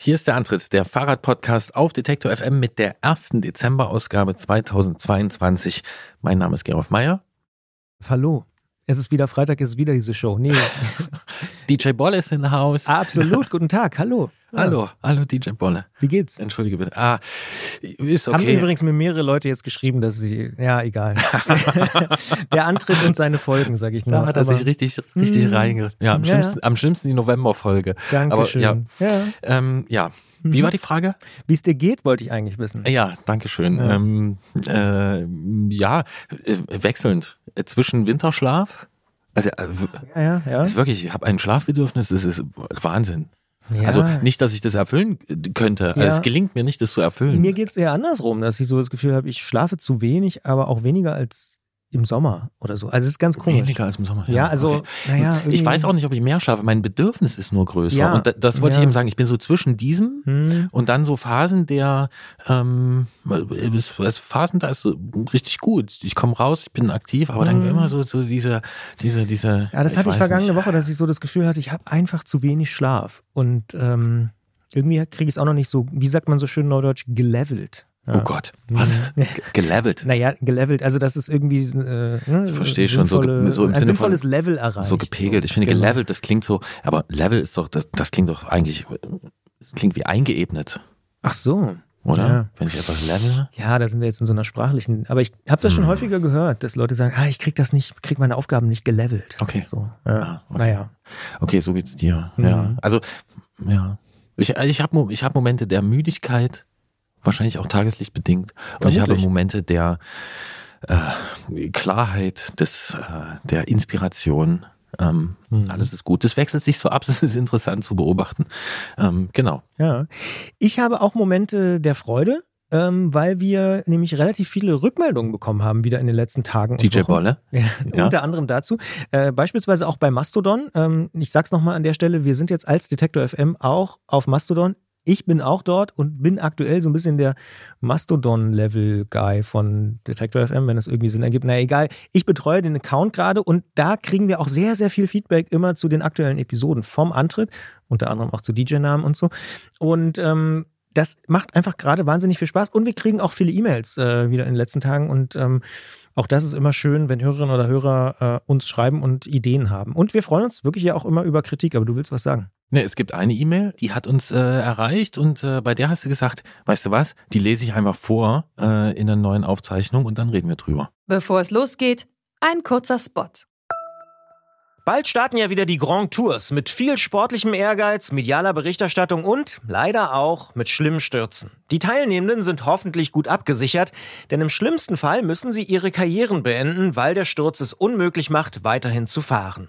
Hier ist der Antritt, der Fahrradpodcast auf Detektor FM mit der ersten Dezemberausgabe 2022. Mein Name ist Gerolf Meyer. Hallo. Es ist wieder Freitag, es ist wieder diese Show. Nee. DJ Bolle ist in Haus. Absolut, guten Tag, hallo. Hallo, hallo DJ Bolle. Wie geht's? Entschuldige bitte. Ah, ist Haben okay. übrigens mir mehrere Leute jetzt geschrieben, dass sie, ja, egal. der Antritt und seine Folgen, sage ich nur. da hat er Aber- sich richtig, richtig Mm. reinge... Ja, am Ja, schlimmsten, am schlimmsten die Novemberfolge. Dankeschön. Aber ja, ja. ähm, ja. Wie Mhm. war die Frage? Wie es dir geht, wollte ich eigentlich wissen. Ja, danke schön. Ja. Ähm, äh, ja, äh, wechselnd äh, zwischen Winterschlaf. Also, äh, Ja, ja, ja. ist wirklich, ich habe ein Schlafbedürfnis, das ist Wahnsinn. Ja. Also nicht, dass ich das erfüllen könnte. Ja. Es gelingt mir nicht, das zu erfüllen. Mir geht es eher andersrum, dass ich so das Gefühl habe, ich schlafe zu wenig, aber auch weniger als im Sommer oder so. Also es ist ganz komisch. Weniger als im Sommer. Ja, also, okay. naja. Ich weiß auch nicht, ob ich mehr schlafe. Mein Bedürfnis ist nur größer. Ja, Und da, das wollte ich ja. eben sagen. Ich bin so zwischen diesem Hm. und dann so Phasen der ähm, es- Phasen, da ist so richtig gut. Ich komme raus, ich bin aktiv, aber dann Mhm. immer so, so diese, diese, diese. Ja, das hatte ich vergangene nicht. Woche, dass ich so das Gefühl hatte, ich habe einfach zu wenig Schlaf. Und ähm, irgendwie kriege ich es auch noch nicht so, wie sagt man so schön neudeutsch, gelevelt. Ja. Oh Gott, was? Mhm. Ge- Gelevelt. Naja, gelevelt, also das ist irgendwie äh, ne, Ich verstehe schon, so so im ein Sinne sinnvolles von- Level erreicht. So gepegelt. Ich finde, Genau. gelevelt, das klingt so, aber Level ist doch, das, das klingt doch eigentlich, das klingt wie eingeebnet, Ach so. oder? Ja. Wenn ich etwas level. Ja, da sind wir jetzt in so einer sprachlichen. Aber ich habe das schon Hm. häufiger gehört, dass Leute sagen, ah, ich krieg das nicht, krieg meine Aufgaben nicht gelevelt. Okay. So, ja. Ah, okay. Naja. Okay, so geht's dir. Mhm. Ja. Also, ja. Ich, ich habe ich hab Momente der Müdigkeit, wahrscheinlich auch tageslichtbedingt. Und ich habe. Momente der äh, Klarheit, des, äh, der Inspiration. Ähm, Mhm. Alles ist gut. Das wechselt sich so ab, das ist interessant zu beobachten. Ähm, genau. Ja. Ich habe auch Momente der Freude, ähm, weil wir nämlich relativ viele Rückmeldungen bekommen haben, wieder in den letzten Tagen. DJ. Bolle. Ja, Ja. Unter anderem dazu. Äh, beispielsweise auch bei Mastodon. Ähm, ich sag's nochmal an der Stelle, wir sind jetzt als Detektor FM auch auf Mastodon. Ich bin auch dort und bin aktuell so ein bisschen der Mastodon-Level-Guy von Detektor FM, wenn das irgendwie Sinn ergibt. Na egal, ich betreue den Account gerade und da kriegen wir auch sehr, sehr viel Feedback immer zu den aktuellen Episoden vom Antritt, unter anderem auch zu DJ-Namen und so. Und ähm, das macht einfach gerade wahnsinnig viel Spaß und wir kriegen auch viele E-Mails äh, wieder in den letzten Tagen und ähm, auch das ist immer schön, wenn Hörerinnen oder Hörer äh, uns schreiben und Ideen haben. Und wir freuen uns wirklich ja auch immer über Kritik, aber du willst was sagen. Ne, es gibt eine E-Mail, die hat uns äh, erreicht und äh, bei der hast du gesagt, weißt du was, die lese ich einfach vor äh, in der neuen Aufzeichnung und dann reden wir drüber. Bevor es losgeht, ein kurzer Spot. Bald starten ja wieder die Grand Tours mit viel sportlichem Ehrgeiz, medialer Berichterstattung und leider auch mit schlimmen Stürzen. Die Teilnehmenden sind hoffentlich gut abgesichert, denn im schlimmsten Fall müssen sie ihre Karrieren beenden, weil der Sturz es unmöglich macht, weiterhin zu fahren.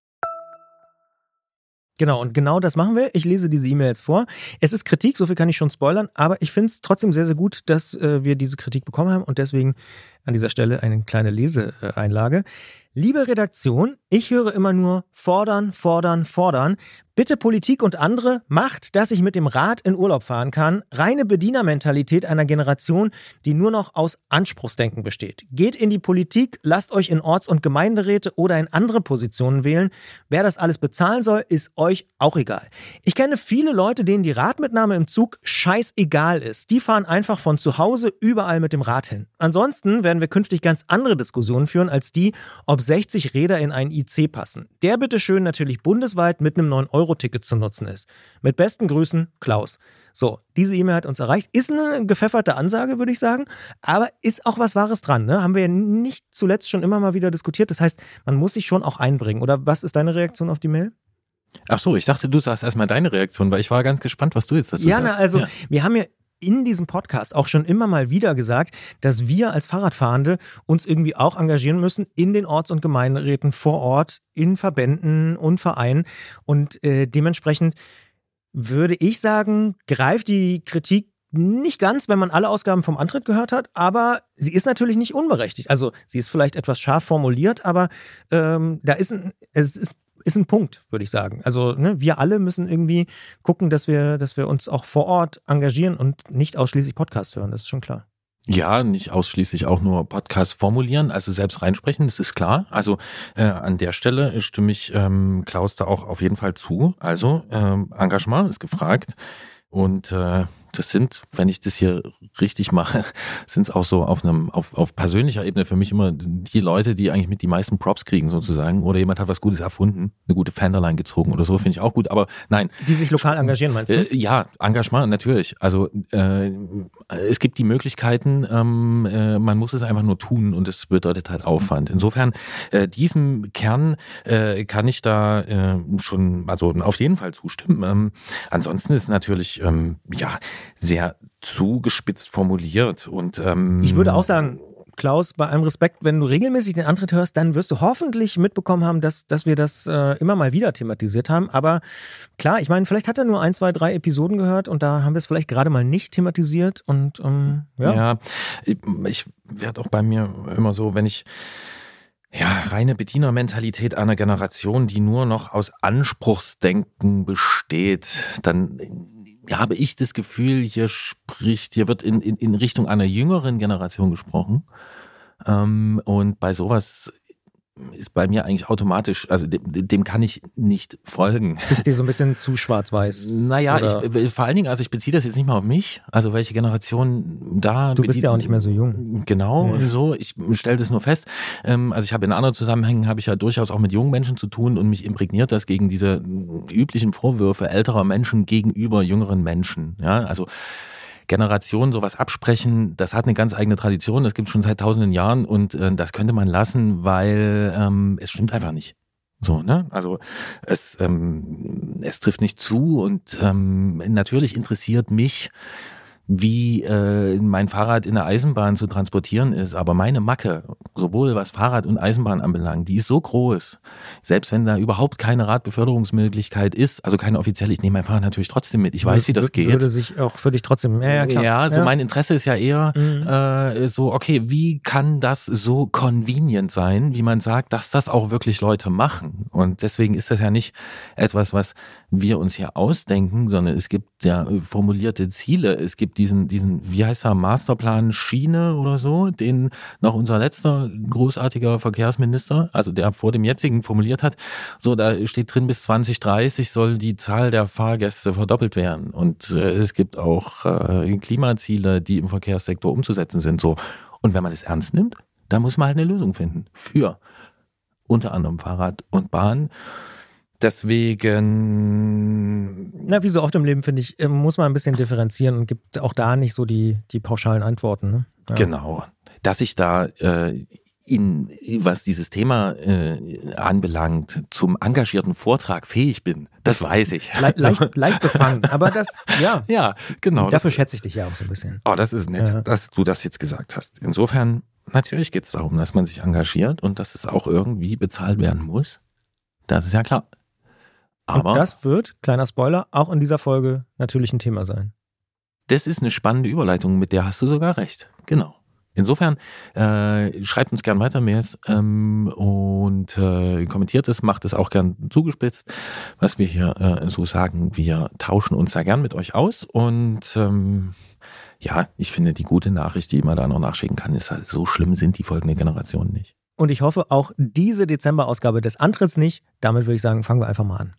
Genau, und genau das machen wir. Ich lese diese E-Mail jetzt vor. Es ist Kritik, so viel kann ich schon spoilern, aber ich finde es trotzdem sehr, sehr gut, dass äh, wir diese Kritik bekommen haben und deswegen an dieser Stelle eine kleine Leseeinlage. Liebe Redaktion, ich höre immer nur fordern, fordern, fordern. Bitte Politik und andere macht, dass ich mit dem Rad in Urlaub fahren kann. Reine Bedienermentalität einer Generation, die nur noch aus Anspruchsdenken besteht. Geht in die Politik, lasst euch in Orts- und Gemeinderäte oder in andere Positionen wählen. Wer das alles bezahlen soll, ist euch auch egal. Ich kenne viele Leute, denen die Radmitnahme im Zug scheißegal ist. Die fahren einfach von zu Hause überall mit dem Rad hin. Ansonsten werden wir künftig ganz andere Diskussionen führen als die, ob 60 Räder in einen IC passen. Der bitteschön natürlich bundesweit mit einem 9-Euro-Ticket zu nutzen ist. Mit besten Grüßen, Klaus. So, diese E-Mail hat uns erreicht. Ist eine gepfefferte Ansage, würde ich sagen, aber ist auch was Wahres dran. Ne? Haben wir ja nicht zuletzt schon immer mal wieder diskutiert. Das heißt, man muss sich schon auch einbringen. Oder was ist deine Reaktion auf die Mail? Ach so, ich dachte, du sagst erstmal deine Reaktion, weil ich war ganz gespannt, was du jetzt dazu ja, sagst. na, also ja. wir haben ja in diesem Podcast auch schon immer mal wieder gesagt, dass wir als Fahrradfahrende uns irgendwie auch engagieren müssen in den Orts- und Gemeinderäten vor Ort, in Verbänden und Vereinen. Und äh, dementsprechend würde ich sagen, greift die Kritik nicht ganz, wenn man alle Ausgaben vom Antritt gehört hat, aber sie ist natürlich nicht unberechtigt. Also sie ist vielleicht etwas scharf formuliert, aber ähm, da ist ein, es ist ist ein Punkt, würde ich sagen. Also ne, wir alle müssen irgendwie gucken, dass wir, dass wir uns auch vor Ort engagieren und nicht ausschließlich Podcast hören. Das ist schon klar. Ja, nicht ausschließlich auch nur Podcast formulieren, also selbst reinsprechen, das ist klar. Also äh, an der Stelle stimme ich ähm, Klaus da auch auf jeden Fall zu. Also ähm, Engagement ist gefragt und äh, das sind, wenn ich das hier richtig mache, sind es auch so auf einem, auf, auf persönlicher Ebene für mich immer die Leute, die eigentlich mit die meisten Props kriegen sozusagen. Oder jemand hat was Gutes erfunden, eine gute Fenderline gezogen oder so, finde ich auch gut. Aber nein. Die sich lokal engagieren, meinst du? Äh, ja, Engagement, natürlich. Also äh, es gibt die Möglichkeiten, ähm, äh, man muss es einfach nur tun und es bedeutet halt Aufwand. Insofern, äh, diesem Kern äh, kann ich da äh, schon, also auf jeden Fall zustimmen. Ähm, ansonsten ist natürlich, ähm, ja, sehr zugespitzt formuliert. Und ähm, ich würde auch sagen, Klaus, bei allem Respekt, wenn du regelmäßig den Antritt hörst, dann wirst du hoffentlich mitbekommen haben, dass, dass wir das äh, immer mal wieder thematisiert haben. Aber klar, ich meine, vielleicht hat er nur ein, zwei, drei Episoden gehört und da haben wir es vielleicht gerade mal nicht thematisiert. Und ähm, ja. ja, ich, ich werde auch bei mir immer so, wenn ich ja, reine Bedienermentalität einer Generation, die nur noch aus Anspruchsdenken besteht, dann habe ich das Gefühl, hier spricht, hier wird in, in, in Richtung einer jüngeren Generation gesprochen. Ähm, und bei sowas ist bei mir eigentlich automatisch, also dem, dem kann ich nicht folgen. Ist dir so ein bisschen zu schwarz-weiß? Naja, ich, äh, vor allen Dingen, also ich beziehe das jetzt nicht mal auf mich, also welche Generation da. Du bist ja auch nicht mehr so jung. Genau, ja. so. Ich stelle das nur fest. Ähm, also ich habe in anderen Zusammenhängen, habe ich ja durchaus auch mit jungen Menschen zu tun und mich imprägniert das gegen diese üblichen Vorwürfe älterer Menschen gegenüber jüngeren Menschen. Ja, also Generationen sowas absprechen, das hat eine ganz eigene Tradition, das gibt es schon seit tausenden Jahren und äh, das könnte man lassen, weil ähm, es stimmt einfach nicht. So, ne? Also es, ähm, es trifft nicht zu und ähm, natürlich interessiert mich, wie äh, mein Fahrrad in der Eisenbahn zu transportieren ist. Aber meine Macke, sowohl was Fahrrad und Eisenbahn anbelangt, die ist so groß. Selbst wenn da überhaupt keine Radbeförderungsmöglichkeit ist, also keine offizielle, ich nehme mein Fahrrad natürlich trotzdem mit. Ich weiß, wie das geht. Würde sich auch für dich trotzdem, ja, ja, klar. Ja, so ja. mein Interesse ist ja eher mhm. äh, so, okay, wie kann das so convenient sein, wie man sagt, dass das auch wirklich Leute machen? Und deswegen ist das ja nicht etwas, was wir uns hier ausdenken, sondern es gibt ja formulierte Ziele. Es gibt diesen, diesen, wie heißt er, Masterplan Schiene oder so, den noch unser letzter großartiger Verkehrsminister, also der vor dem jetzigen formuliert hat. So, da steht drin, bis 2030 soll die Zahl der Fahrgäste verdoppelt werden. Und äh, es gibt auch äh, Klimaziele, die im Verkehrssektor umzusetzen sind. So. Und wenn man das ernst nimmt, da muss man halt eine Lösung finden für unter anderem Fahrrad und Bahn. Deswegen. Na, wie so oft im Leben, finde ich, äh, muss man ein bisschen differenzieren und gibt auch da nicht so die, die pauschalen Antworten. Ne? Ja. Genau. Dass ich da äh, in, was dieses Thema äh, anbelangt, zum engagierten Vortrag fähig bin, das weiß ich. Le leicht, leicht befangen, aber das, ja. Ja, genau. Dafür das, schätze ich dich ja auch so ein bisschen. Oh, das ist nett, ja. dass du das jetzt gesagt hast. Insofern, natürlich geht es darum, dass man sich engagiert und dass es auch irgendwie bezahlt werden muss. Das ist ja klar. Aber und das wird, kleiner Spoiler, auch in dieser Folge natürlich ein Thema sein. Das ist eine spannende Überleitung, mit der hast du sogar recht. Genau. Insofern äh, schreibt uns gern weiter Mails ähm, und äh, kommentiert es, macht es auch gern zugespitzt, was wir hier äh, so sagen. Wir tauschen uns da gern mit euch aus und ähm, ja, ich finde die gute Nachricht, die man da noch nachschicken kann, ist halt, so schlimm sind die folgenden Generationen nicht. Und ich hoffe auch diese Dezemberausgabe des Antritts nicht. Damit würde ich sagen, fangen wir einfach mal an.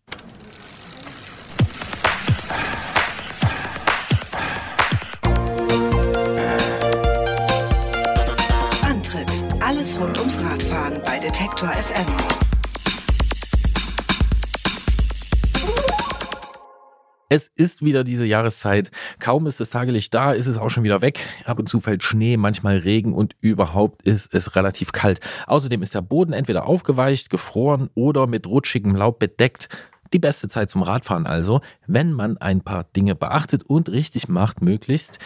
Antritt. Alles rund ums Radfahren bei Detektor FM. Es ist wieder diese Jahreszeit. Kaum ist das Tagelicht da, ist es auch schon wieder weg. Ab und zu fällt Schnee, manchmal Regen und überhaupt ist es relativ kalt. Außerdem ist der Boden entweder aufgeweicht, gefroren oder mit rutschigem Laub bedeckt. Die beste Zeit zum Radfahren also, wenn man ein paar Dinge beachtet und richtig macht, möglichst.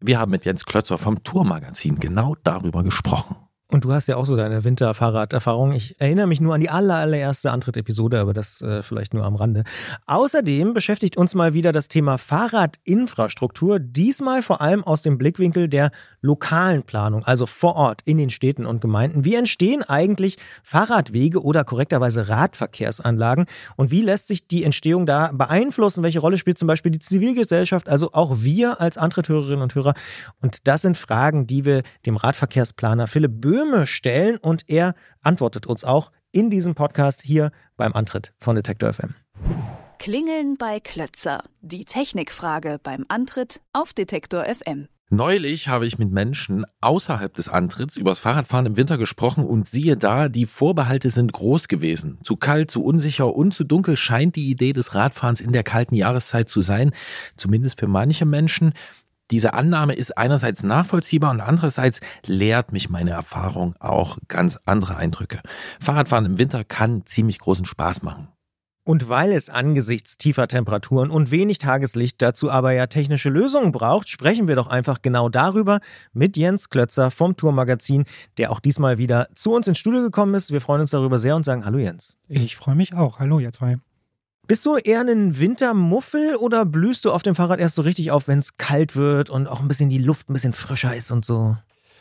Wir haben mit Jens Klötzer vom Tourmagazin genau darüber gesprochen. Und du hast ja auch so deine Winterfahrraderfahrung. Ich erinnere mich nur an die aller, allererste Antritt-Episode, aber das äh, vielleicht nur am Rande. Außerdem beschäftigt uns mal wieder das Thema Fahrradinfrastruktur, diesmal vor allem aus dem Blickwinkel der lokalen Planung, also vor Ort in den Städten und Gemeinden. Wie entstehen eigentlich Fahrradwege oder korrekterweise Radverkehrsanlagen und wie lässt sich die Entstehung da beeinflussen? Welche Rolle spielt zum Beispiel die Zivilgesellschaft, also auch wir als Antritthörerinnen und Hörer? Und das sind Fragen, die wir dem Radverkehrsplaner Philipp Böhm Böhme stellen und er antwortet uns auch in diesem Podcast hier beim Antritt von Detektor FM. Klingeln bei Klötzer. Die Technikfrage beim Antritt auf Detektor FM. Neulich habe ich mit Menschen außerhalb des Antritts übers Fahrradfahren im Winter gesprochen und siehe da, die Vorbehalte sind groß gewesen. Zu kalt, zu unsicher und zu dunkel scheint die Idee des Radfahrens in der kalten Jahreszeit zu sein, zumindest für manche Menschen. Diese Annahme ist einerseits nachvollziehbar und andererseits lehrt mich meine Erfahrung auch ganz andere Eindrücke. Fahrradfahren im Winter kann ziemlich großen Spaß machen. Und weil es angesichts tiefer Temperaturen und wenig Tageslicht dazu aber ja technische Lösungen braucht, sprechen wir doch einfach genau darüber mit Jens Klötzer vom Tourmagazin, der auch diesmal wieder zu uns ins Studio gekommen ist. Wir freuen uns darüber sehr und sagen Hallo Jens. Ich freue mich auch. Hallo ihr zwei. Bist du eher ein Wintermuffel oder blühst du auf dem Fahrrad erst so richtig auf, wenn es kalt wird und auch ein bisschen die Luft ein bisschen frischer ist und so?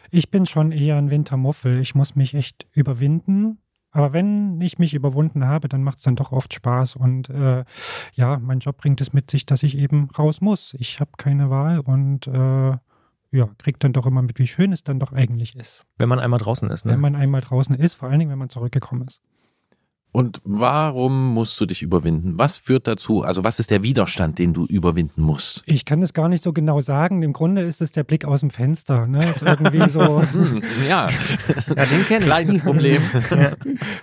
Ich bin schon eher ein Wintermuffel. Ich muss mich echt überwinden. Aber wenn ich mich überwunden habe, dann macht es dann doch oft Spaß. Und äh, ja, mein Job bringt es mit sich, dass ich eben raus muss. Ich habe keine Wahl und äh, ja, kriegt dann doch immer mit, wie schön es dann doch eigentlich ist. Wenn man einmal draußen ist, ne? Wenn man einmal draußen ist, vor allen Dingen, wenn man zurückgekommen ist. Und warum musst du dich überwinden? Was führt dazu? Also was ist der Widerstand, den du überwinden musst? Ich kann es gar nicht so genau sagen. Im Grunde ist es der Blick aus dem Fenster. Ne? Ist irgendwie so. Hm, ja. ja, den kenne ich. Kleines Problem. ja.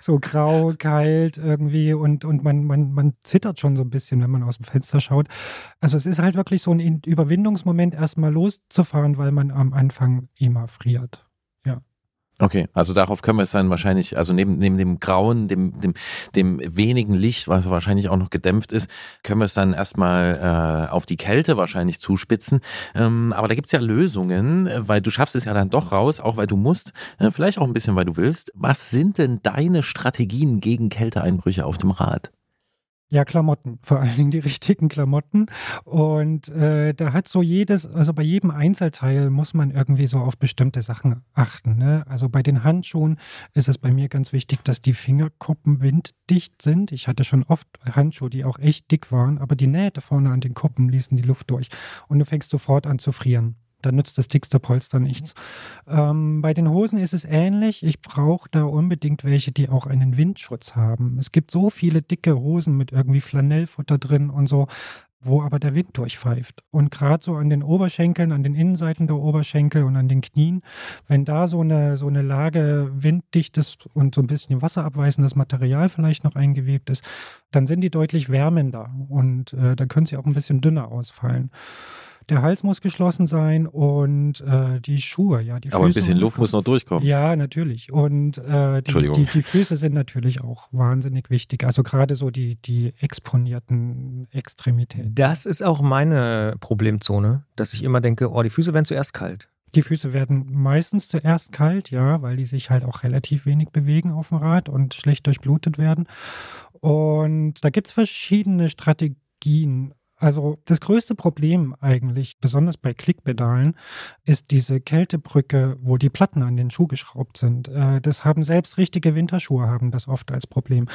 So grau, kalt irgendwie und, und man, man, man zittert schon so ein bisschen, wenn man aus dem Fenster schaut. Also es ist halt wirklich so ein Überwindungsmoment, erstmal loszufahren, weil man am Anfang immer friert. Okay, also darauf können wir es dann wahrscheinlich, also neben, neben dem Grauen, dem, dem, dem wenigen Licht, was wahrscheinlich auch noch gedämpft ist, können wir es dann erstmal äh, auf die Kälte wahrscheinlich zuspitzen. Ähm, aber da gibt's ja Lösungen, weil du schaffst es ja dann doch raus, auch weil du musst, äh, vielleicht auch ein bisschen, weil du willst. Was sind denn deine Strategien gegen Kälteeinbrüche auf dem Rad? Ja, Klamotten, vor allen Dingen die richtigen Klamotten. Und äh, da hat so jedes, also bei jedem Einzelteil muss man irgendwie so auf bestimmte Sachen achten. Ne? Also bei den Handschuhen ist es bei mir ganz wichtig, dass die Fingerkuppen winddicht sind. Ich hatte schon oft Handschuhe, die auch echt dick waren, aber die Nähte vorne an den Kuppen ließen die Luft durch. Und du fängst sofort an zu frieren dann nützt das dickste Polster nichts. Ähm, bei den Hosen ist es ähnlich. Ich brauche da unbedingt welche, die auch einen Windschutz haben. Es gibt so viele dicke Hosen mit irgendwie Flanellfutter drin und so, wo aber der Wind durchpfeift. Und gerade so an den Oberschenkeln, an den Innenseiten der Oberschenkel und an den Knien, wenn da so eine, so eine Lage winddichtes und so ein bisschen wasserabweisendes Material vielleicht noch eingewebt ist, dann sind die deutlich wärmender und äh, dann können sie auch ein bisschen dünner ausfallen der Hals muss geschlossen sein und äh, die Schuhe, ja. Die Aber Füße ein bisschen Luft muss noch durchkommen. Ja, natürlich. Und äh, die, die, die, Füße sind natürlich auch wahnsinnig wichtig. Also gerade so die, die exponierten Extremitäten. Das ist auch meine Problemzone, dass ich immer denke, oh, die Füße werden zuerst kalt. Die Füße werden meistens zuerst kalt, ja, weil die sich halt auch relativ wenig bewegen auf dem Rad und schlecht durchblutet werden. Und da gibt es verschiedene Strategien. Also das größte Problem eigentlich, besonders bei Klickpedalen, ist diese Kältebrücke, wo die Platten an den Schuh geschraubt sind. Äh, das haben selbst richtige Winterschuhe haben das oft als Problem.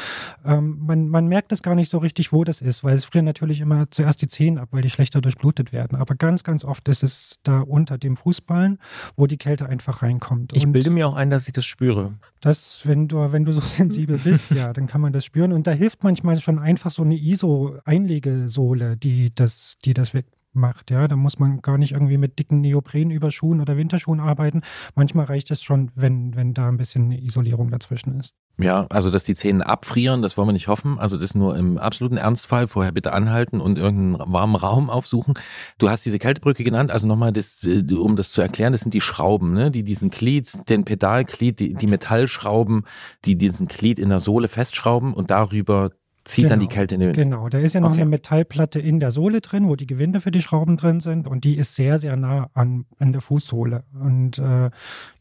Ähm, man, man merkt es gar nicht so richtig, wo das ist, weil es frieren natürlich immer zuerst die Zehen ab, weil die schlechter durchblutet werden. Aber ganz, ganz oft ist es da unter dem Fußballen, wo die Kälte einfach reinkommt. Ich Und bilde mir auch ein, dass ich das spüre. Das, wenn du, wenn du so sensibel bist, ja, dann kann man das spüren. Und da hilft manchmal schon einfach so eine ISO-Einlegesohle, die die das, die das wegmacht. Ja, da muss man gar nicht irgendwie mit dicken Neoprenüberschuhen oder Winterschuhen arbeiten. Manchmal reicht es schon, wenn, wenn da ein bisschen eine Isolierung dazwischen ist. Ja, also dass die Zähne abfrieren, das wollen wir nicht hoffen. Also das nur im absoluten Ernstfall. Vorher bitte anhalten und irgendeinen warmen Raum aufsuchen. Du hast diese Kältebrücke genannt, also nochmal, das, äh, um das zu erklären, das sind die Schrauben, ne? die diesen Glied, den Pedalglied, die, die Metallschrauben, die diesen Glied in der Sohle festschrauben und darüber zieht dann die Kälte in den. Genau, da ist ja noch Okay. eine Metallplatte in der Sohle drin, wo die Gewinde für die Schrauben drin sind und die ist sehr, sehr nah an, an der Fußsohle. Und äh,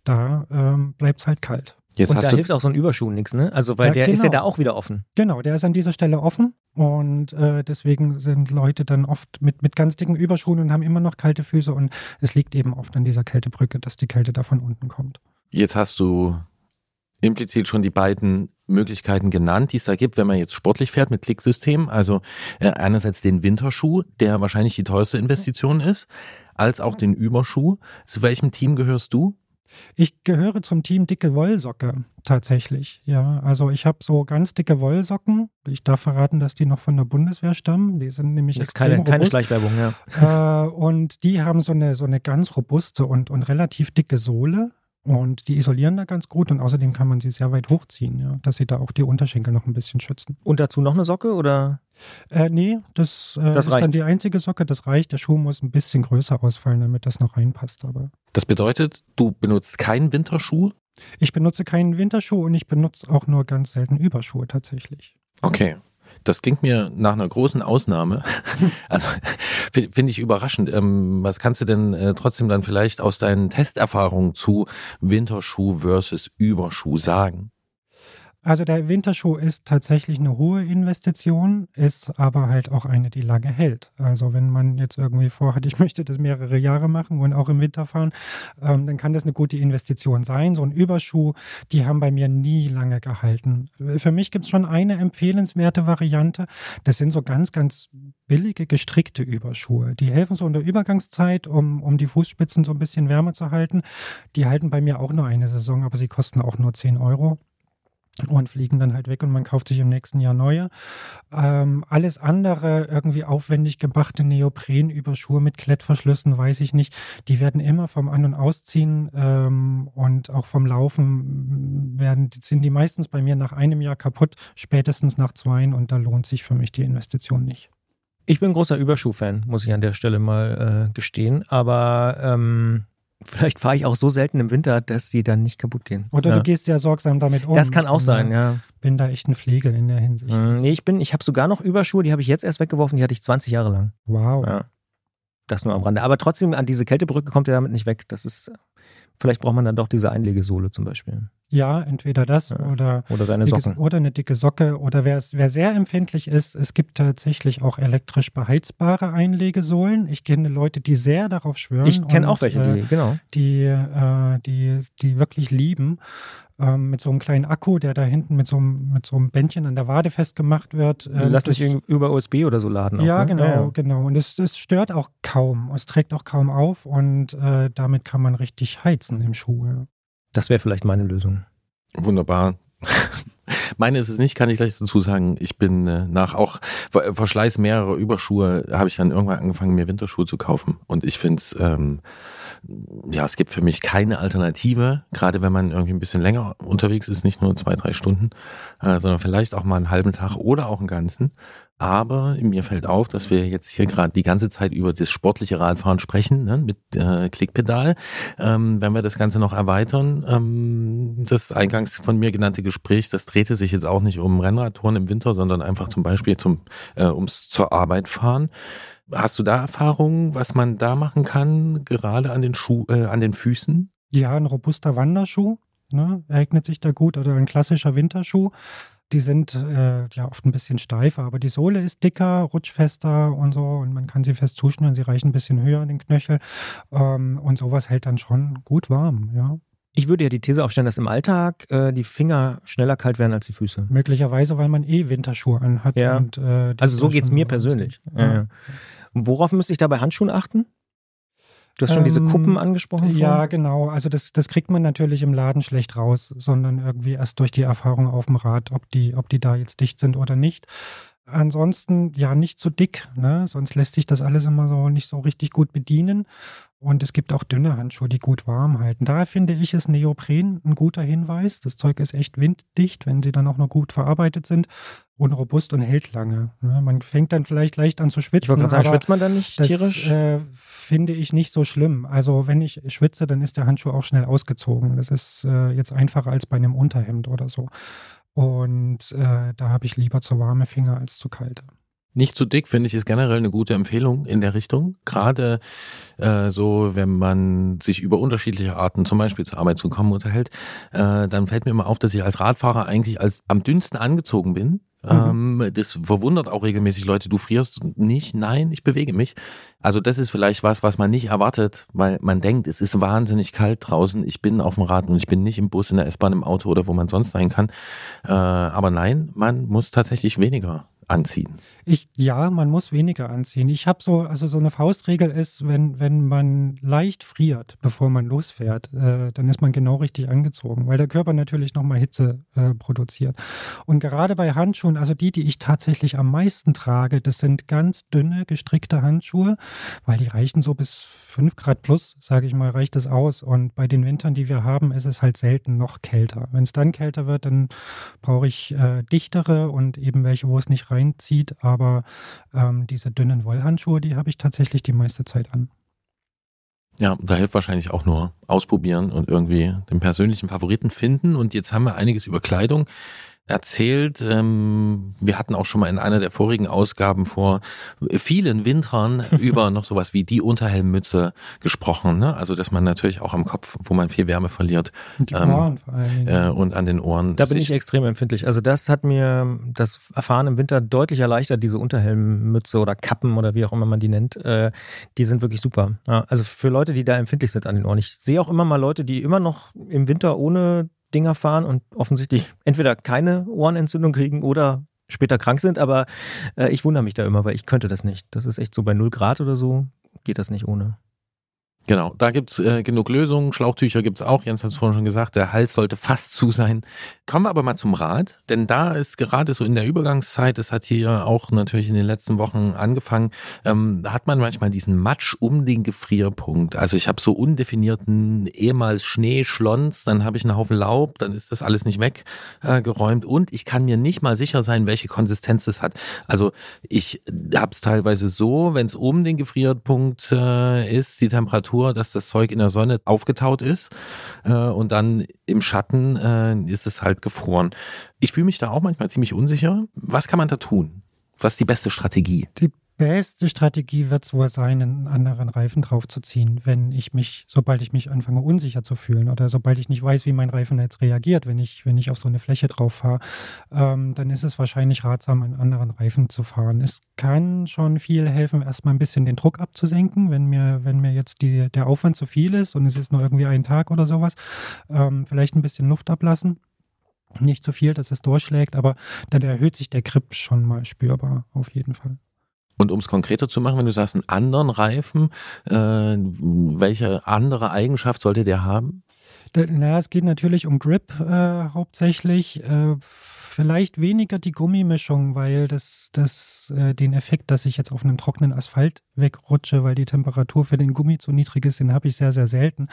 da ähm, bleibt es halt kalt. Jetzt Und da hast du hilft auch so ein Überschuh nichts, ne? Also, weil Ja, der ist ja genau. da auch wieder offen. Genau, der ist an dieser Stelle offen und äh, deswegen sind Leute dann oft mit, mit ganz dicken Überschuhen und haben immer noch kalte Füße und es liegt eben oft an dieser Kältebrücke, dass die Kälte da von unten kommt. Jetzt hast du implizit schon die beiden Möglichkeiten genannt, die es da gibt, wenn man jetzt sportlich fährt mit Klicksystem. Also äh, einerseits den Winterschuh, der wahrscheinlich die teuerste Investition ist, als auch den Überschuh. Zu welchem Team gehörst du? Ich gehöre zum Team dicke Wollsocke tatsächlich. Ja, also ich habe so ganz dicke Wollsocken. Ich darf verraten, dass die noch von der Bundeswehr stammen. Die sind nämlich Das ist extrem keine, keine robust. Schleichwerbung, ja. äh, und die haben so eine, so eine ganz robuste und, und relativ dicke Sohle. Und die isolieren da ganz gut und außerdem kann man sie sehr weit hochziehen, ja, dass sie da auch die Unterschenkel noch ein bisschen schützen. Und dazu noch eine Socke oder? Äh, nee, das, äh, Das ist reicht. dann die einzige Socke, das reicht. Der Schuh muss ein bisschen größer ausfallen, damit das noch reinpasst. Aber Das bedeutet, du benutzt keinen Winterschuh. ich benutze keinen Winterschuh und ich benutze auch nur ganz selten Überschuhe tatsächlich. Okay. Das klingt mir nach einer großen Ausnahme. Also fi- finde ich überraschend. Ähm, was kannst du denn äh, trotzdem dann vielleicht aus deinen Testerfahrungen zu Winterschuh versus Überschuh sagen? Also der Winterschuh ist tatsächlich eine hohe Investition, ist aber halt auch eine, die lange hält. Also wenn man jetzt irgendwie vorhat, ich möchte das mehrere Jahre machen und auch im Winter fahren, ähm, dann kann das eine gute Investition sein. So ein Überschuh, die haben bei mir nie lange gehalten. Für mich gibt es schon eine empfehlenswerte Variante. Das sind so ganz, ganz billige gestrickte Überschuhe. Die helfen so in der Übergangszeit, um, um die Fußspitzen so ein bisschen wärmer zu halten. Die halten bei mir auch nur eine Saison, aber sie kosten auch nur 10 Euro und fliegen dann halt weg und man kauft sich im nächsten Jahr neue. Ähm, alles andere, irgendwie aufwendig gemachte Neoprenüberschuhe mit Klettverschlüssen, weiß ich nicht. Die werden immer vom An- und Ausziehen ähm, und auch vom Laufen werden, sind die meistens bei mir nach einem Jahr kaputt, spätestens nach zweien und da lohnt sich für mich die Investition nicht. Ich bin großer Überschuh-Fan, muss ich an der Stelle mal äh, gestehen. Aber ähm, vielleicht fahre ich auch so selten im Winter, dass sie dann nicht kaputt gehen. Oder ja. du gehst sehr sorgsam damit um. Das kann auch bin sein, da, ja. bin da echt ein Flegel in der Hinsicht. Mm, Nee, ich bin, ich habe sogar noch Überschuhe, die habe ich jetzt erst weggeworfen, die hatte ich 20 Jahre lang. Wow. Ja. Das nur am Rande. Aber trotzdem, an diese Kältebrücke kommt ihr damit nicht weg. Das ist, vielleicht braucht man dann doch diese Einlegesohle zum Beispiel. Ja, entweder das Ja. oder Oder deine Socken. oder eine dicke Socke. Oder wer, wer sehr empfindlich ist, es gibt tatsächlich auch elektrisch beheizbare Einlegesohlen. Ich kenne Leute, die sehr darauf schwören. Ich kenne auch welche, äh, die, genau. die, äh, die, die wirklich lieben. Ähm, mit so einem kleinen Akku, der da hinten mit so einem, mit so einem Bändchen an der Wade festgemacht wird. Ähm, sich irgendwie über USB oder so laden. Auch, ja, ne? genau, genau. Und es, es stört auch kaum. Es trägt auch kaum auf und äh, damit kann man richtig heizen im Schuh. Das wäre vielleicht meine Lösung. Wunderbar. Meine ist es nicht, kann ich gleich dazu sagen. Ich bin äh, nach auch Ver- Verschleiß mehrerer Überschuhe, habe ich dann irgendwann angefangen, mir Winterschuhe zu kaufen. Und ich finde es, ähm, ja, es gibt für mich keine Alternative, gerade wenn man irgendwie ein bisschen länger unterwegs ist, nicht nur zwei, drei Stunden, äh, sondern vielleicht auch mal einen halben Tag oder auch einen ganzen. Aber mir fällt auf, dass wir jetzt hier gerade die ganze Zeit über das sportliche Radfahren sprechen, ne, mit äh, Klickpedal. Ähm, wenn wir das Ganze noch erweitern, ähm, das eingangs von mir genannte Gespräch, das drehte sich jetzt auch nicht um Rennradtouren im Winter, sondern einfach zum Beispiel zum, äh, ums zur Arbeit fahren. Hast du da Erfahrungen, was man da machen kann, gerade an den Schuh, äh, an den Füßen? Ja, ein robuster Wanderschuh ne, eignet sich da gut oder ein klassischer Winterschuh. Die sind äh, ja oft ein bisschen steifer, aber die Sohle ist dicker, rutschfester und so und man kann sie fest zuschnüren. Sie reichen ein bisschen höher an den Knöchel ähm, und sowas hält dann schon gut warm. Ja, Ich würde ja die These aufstellen, dass im Alltag äh, die Finger schneller kalt werden als die Füße. möglicherweise, weil man eh Winterschuhe anhat. Ja. Und, äh, Also so geht es mir persönlich. Ja. Ja. Worauf müsste ich da bei Handschuhen achten? Du hast schon diese Ähm, Kuppen angesprochen. Ja, vorhin. genau. Also das, das kriegt man natürlich im Laden schlecht raus, sondern irgendwie erst durch die Erfahrung auf dem Rad, ob die, ob die da jetzt dicht sind oder nicht. Ansonsten ja nicht zu dick, ne? sonst lässt sich das alles immer so nicht so richtig gut bedienen. Und es gibt auch dünne Handschuhe, die gut warm halten. Daher finde ich, ist Neopren ein guter Hinweis. Das Zeug ist echt winddicht, wenn sie dann auch noch gut verarbeitet sind und robust und hält lange. Ne? Man fängt dann vielleicht leicht an zu schwitzen. Ich wollte gerade sagen, aber- schwitzt man dann nicht das tierisch? äh, finde ich nicht so schlimm. Also wenn ich schwitze, dann ist der Handschuh auch schnell ausgezogen. Das ist äh, jetzt einfacher als bei einem Unterhemd oder so. Und äh, da habe ich lieber zu warme Finger als zu kalte. Nicht zu dick, finde ich, ist generell eine gute Empfehlung in der Richtung. Gerade äh, so, wenn man sich über unterschiedliche Arten, zum Beispiel zur Arbeit zu kommen, unterhält, äh, dann fällt mir immer auf, dass ich als Radfahrer eigentlich als am dünnsten angezogen bin. Mhm. Ähm, das verwundert auch regelmäßig Leute. Du frierst nicht? Nein, ich bewege mich. Also das ist vielleicht was, was man nicht erwartet, weil man denkt, es ist wahnsinnig kalt draußen. Ich bin auf dem Rad und ich bin nicht im Bus, in der S-Bahn, im Auto oder wo man sonst sein kann. Äh, aber nein, man muss tatsächlich weniger anziehen? Ich, ja, man muss weniger anziehen. Ich habe so, also so eine Faustregel ist, wenn, wenn man leicht friert, bevor man losfährt, äh, dann ist man genau richtig angezogen, weil der Körper natürlich nochmal Hitze äh, produziert. Und gerade bei Handschuhen, also die, die ich tatsächlich am meisten trage, das sind ganz dünne, gestrickte Handschuhe, weil die reichen so bis 5 Grad plus, sage ich mal, reicht es aus. Und bei den Wintern, die wir haben, ist es halt selten noch kälter. Wenn es dann kälter wird, dann brauche ich äh, dichtere und eben welche, wo es nicht reinzieht. Aber ähm, diese dünnen Wollhandschuhe, die habe ich tatsächlich die meiste Zeit an. Ja, da hilft wahrscheinlich auch nur ausprobieren und irgendwie den persönlichen Favoriten finden. Und jetzt haben wir einiges über Kleidung erzählt. Ähm, wir hatten auch schon mal in einer der vorigen Ausgaben vor vielen Wintern über noch sowas wie die Unterhelmmütze gesprochen. Ne? Also, dass man natürlich auch am Kopf, wo man viel Wärme verliert. Und die ähm, Ohren vor allen Dingen. Äh, und an den Ohren. Da bin ich, ich extrem empfindlich. Also, das hat mir das Erfahren im Winter deutlich erleichtert, diese Unterhelmmütze oder Kappen oder wie auch immer man die nennt. Äh, die sind wirklich super. Ja, also für Leute, die da empfindlich sind an den Ohren. Ich sehe auch immer mal Leute, die immer noch im Winter ohne Dinger fahren und offensichtlich entweder keine Ohrenentzündung kriegen oder später krank sind, aber äh, ich wundere mich da immer, weil ich könnte das nicht. Das ist echt so bei 0 Grad oder so, geht das nicht ohne. Genau, da gibt's äh, genug Lösungen. Schlauchtücher gibt's auch. Jens hat es vorhin schon gesagt, der Hals sollte fast zu sein. Kommen wir aber mal zum Rad, denn da ist gerade so in der Übergangszeit, das hat hier auch natürlich in den letzten Wochen angefangen, ähm, hat man manchmal diesen Matsch um den Gefrierpunkt. Also ich habe so undefinierten ehemals Schneeschlons, dann habe ich einen Haufen Laub, dann ist das alles nicht weggeräumt äh, und ich kann mir nicht mal sicher sein, welche Konsistenz es hat. Also ich habe es teilweise so, wenn es um den Gefrierpunkt äh, ist, die Temperatur Temperatur, dass das Zeug in der Sonne aufgetaut ist äh, und dann im Schatten äh, ist es halt gefroren. Ich fühle mich da auch manchmal ziemlich unsicher. Was kann man da tun? Was ist die beste Strategie? Die beste Strategie wird es wohl sein, einen anderen Reifen draufzuziehen, wenn ich mich, sobald ich mich anfange unsicher zu fühlen oder sobald ich nicht weiß, wie mein Reifen jetzt reagiert, wenn ich, wenn ich auf so eine Fläche drauf fahre, ähm, dann ist es wahrscheinlich ratsam, einen anderen Reifen zu fahren. Es kann schon viel helfen, erstmal ein bisschen den Druck abzusenken, wenn mir, wenn mir jetzt die, der Aufwand zu viel ist und es ist nur irgendwie ein Tag oder sowas, ähm, vielleicht ein bisschen Luft ablassen nicht zu viel, dass es durchschlägt, aber dann erhöht sich der Grip schon mal spürbar, auf jeden Fall. Und um es konkreter zu machen, wenn du sagst, einen anderen Reifen, äh, welche andere Eigenschaft sollte der haben? Naja, es geht natürlich um Grip äh, hauptsächlich. Äh, vielleicht weniger die Gummimischung, weil das, das äh, den Effekt, dass ich jetzt auf einem trockenen Asphalt wegrutsche, weil die Temperatur für den Gummi zu niedrig ist, den habe ich sehr, sehr selten.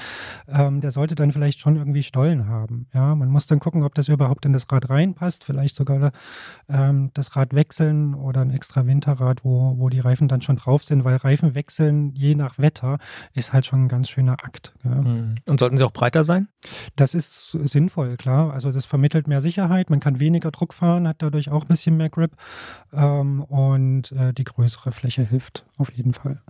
Ähm, der sollte dann vielleicht schon irgendwie Stollen haben. Ja, man muss dann gucken, ob das überhaupt in das Rad reinpasst. Vielleicht sogar ähm, das Rad wechseln oder ein extra Winterrad, wo, wo die Reifen dann schon drauf sind, weil Reifen wechseln je nach Wetter ist halt schon ein ganz schöner Akt. Ja. Mhm. Und sollten sie auch breiter sein? Das ist sinnvoll, klar. Also das vermittelt mehr Sicherheit. Man kann weniger Druck fahren, hat dadurch auch ein bisschen mehr Grip. Ähm, und äh, die größere Fläche hilft auf jeden Fall.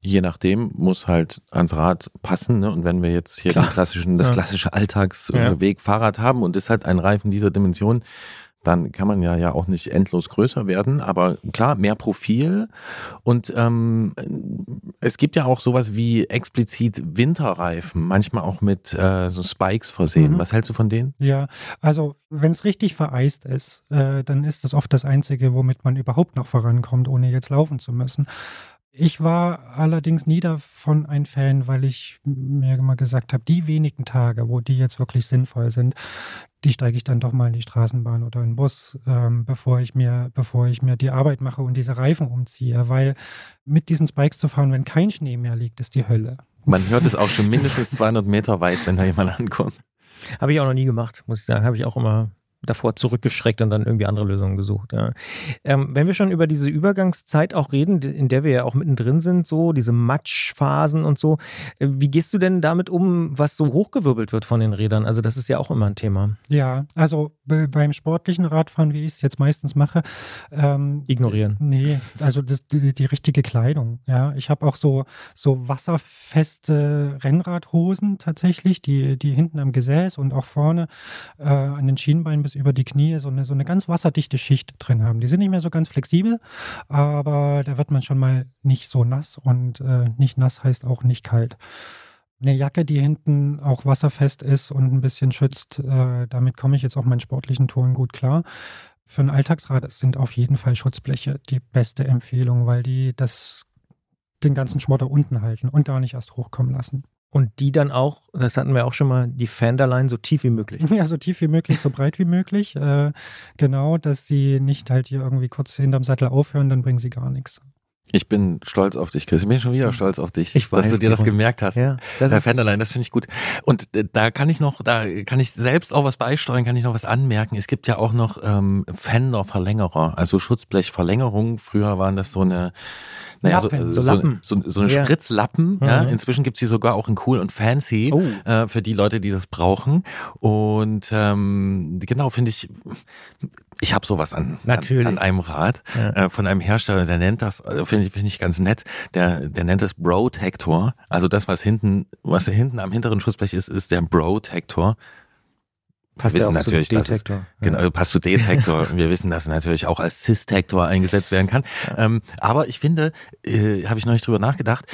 Je nachdem muss halt ans Rad passen. Ne? Und wenn wir jetzt hier den klassischen, das klassische Alltagsweg ja. Fahrrad haben und es hat einen Reifen dieser Dimension, dann kann man ja ja auch nicht endlos größer werden, aber klar, mehr Profil. Und ähm, es gibt ja auch sowas wie explizit Winterreifen, manchmal auch mit äh, so Spikes versehen. Mhm. Was hältst du von denen? Ja, also wenn es richtig vereist ist, äh, dann ist das oft das Einzige, womit man überhaupt noch vorankommt, ohne jetzt laufen zu müssen. Ich war allerdings nie davon ein Fan, weil ich mir immer gesagt habe, die wenigen Tage, wo die jetzt wirklich sinnvoll sind, die steige ich dann doch mal in die Straßenbahn oder in den Bus, ähm, bevor ich mir, bevor ich mir die Arbeit mache und diese Reifen umziehe, weil mit diesen Spikes zu fahren, wenn kein Schnee mehr liegt, ist die Hölle. Man hört es auch schon mindestens 200 Meter weit, wenn da jemand ankommt. Habe ich auch noch nie gemacht, muss ich sagen. Habe ich auch immer davor zurückgeschreckt und dann irgendwie andere Lösungen gesucht. Ja. Ähm, wenn wir schon über diese Übergangszeit auch reden, in der wir ja auch mittendrin sind, so diese Matschphasen und so, äh, wie gehst du denn damit um, was so hochgewirbelt wird von den Rädern? Also das ist ja auch immer ein Thema. Ja, also beim sportlichen Radfahren, wie ich es jetzt meistens mache, ähm, ignorieren. Nee, also das, die, die richtige Kleidung. Ja, ich habe auch so so wasserfeste Rennradhosen tatsächlich, die die hinten am Gesäß und auch vorne äh, an den Schienbeinen bis über die Knie so eine, so eine ganz wasserdichte Schicht drin haben. Die sind nicht mehr so ganz flexibel, aber da wird man schon mal nicht so nass und äh, nicht nass heißt auch nicht kalt. Eine Jacke, die hinten auch wasserfest ist und ein bisschen schützt, äh, damit komme ich jetzt auf meinen sportlichen Touren gut klar. Für ein Alltagsrad sind auf jeden Fall Schutzbleche die beste Empfehlung, weil die das den ganzen Schmotter unten halten und gar nicht erst hochkommen lassen. Und die dann auch, das hatten wir auch schon mal, die Fenderline so tief wie möglich. Ja, so tief wie möglich, so breit wie möglich. Äh, genau, dass sie nicht halt hier irgendwie kurz hinterm Sattel aufhören, dann bringen sie gar nichts. Ich bin stolz auf dich, Chris. Ich bin schon wieder stolz auf dich, ich weiß, dass du dir das gemerkt hast. Ja, das Herr Fenderlein, das finde ich gut. Und äh, da kann ich noch, da kann ich selbst auch was beisteuern, kann ich noch was anmerken. Es gibt ja auch noch ähm, Fender-Verlängerer, also Schutzblechverlängerung. Früher waren das so eine naja, so, so, so, so, so eine ja. Spritzlappen. Mhm. Ja. Inzwischen gibt's die sogar auch in cool und fancy oh. äh, für die Leute, die das brauchen. Und ähm, genau, finde ich, ich habe sowas an, Natürlich. an, an einem Rad ja. äh, von einem Hersteller, der nennt das, äh, finde ich, find ich ganz nett, der, der nennt das Protector. Also das, was hinten, was hinten am hinteren Schutzblech ist, ist der Protector. Passt wir wissen ja natürlich, dass es, genau, ja. passt zu Detektor. wir wissen, dass es natürlich auch als Cis-Tektor eingesetzt werden kann. Ja. Ähm, aber ich finde, äh, habe ich noch nicht drüber nachgedacht,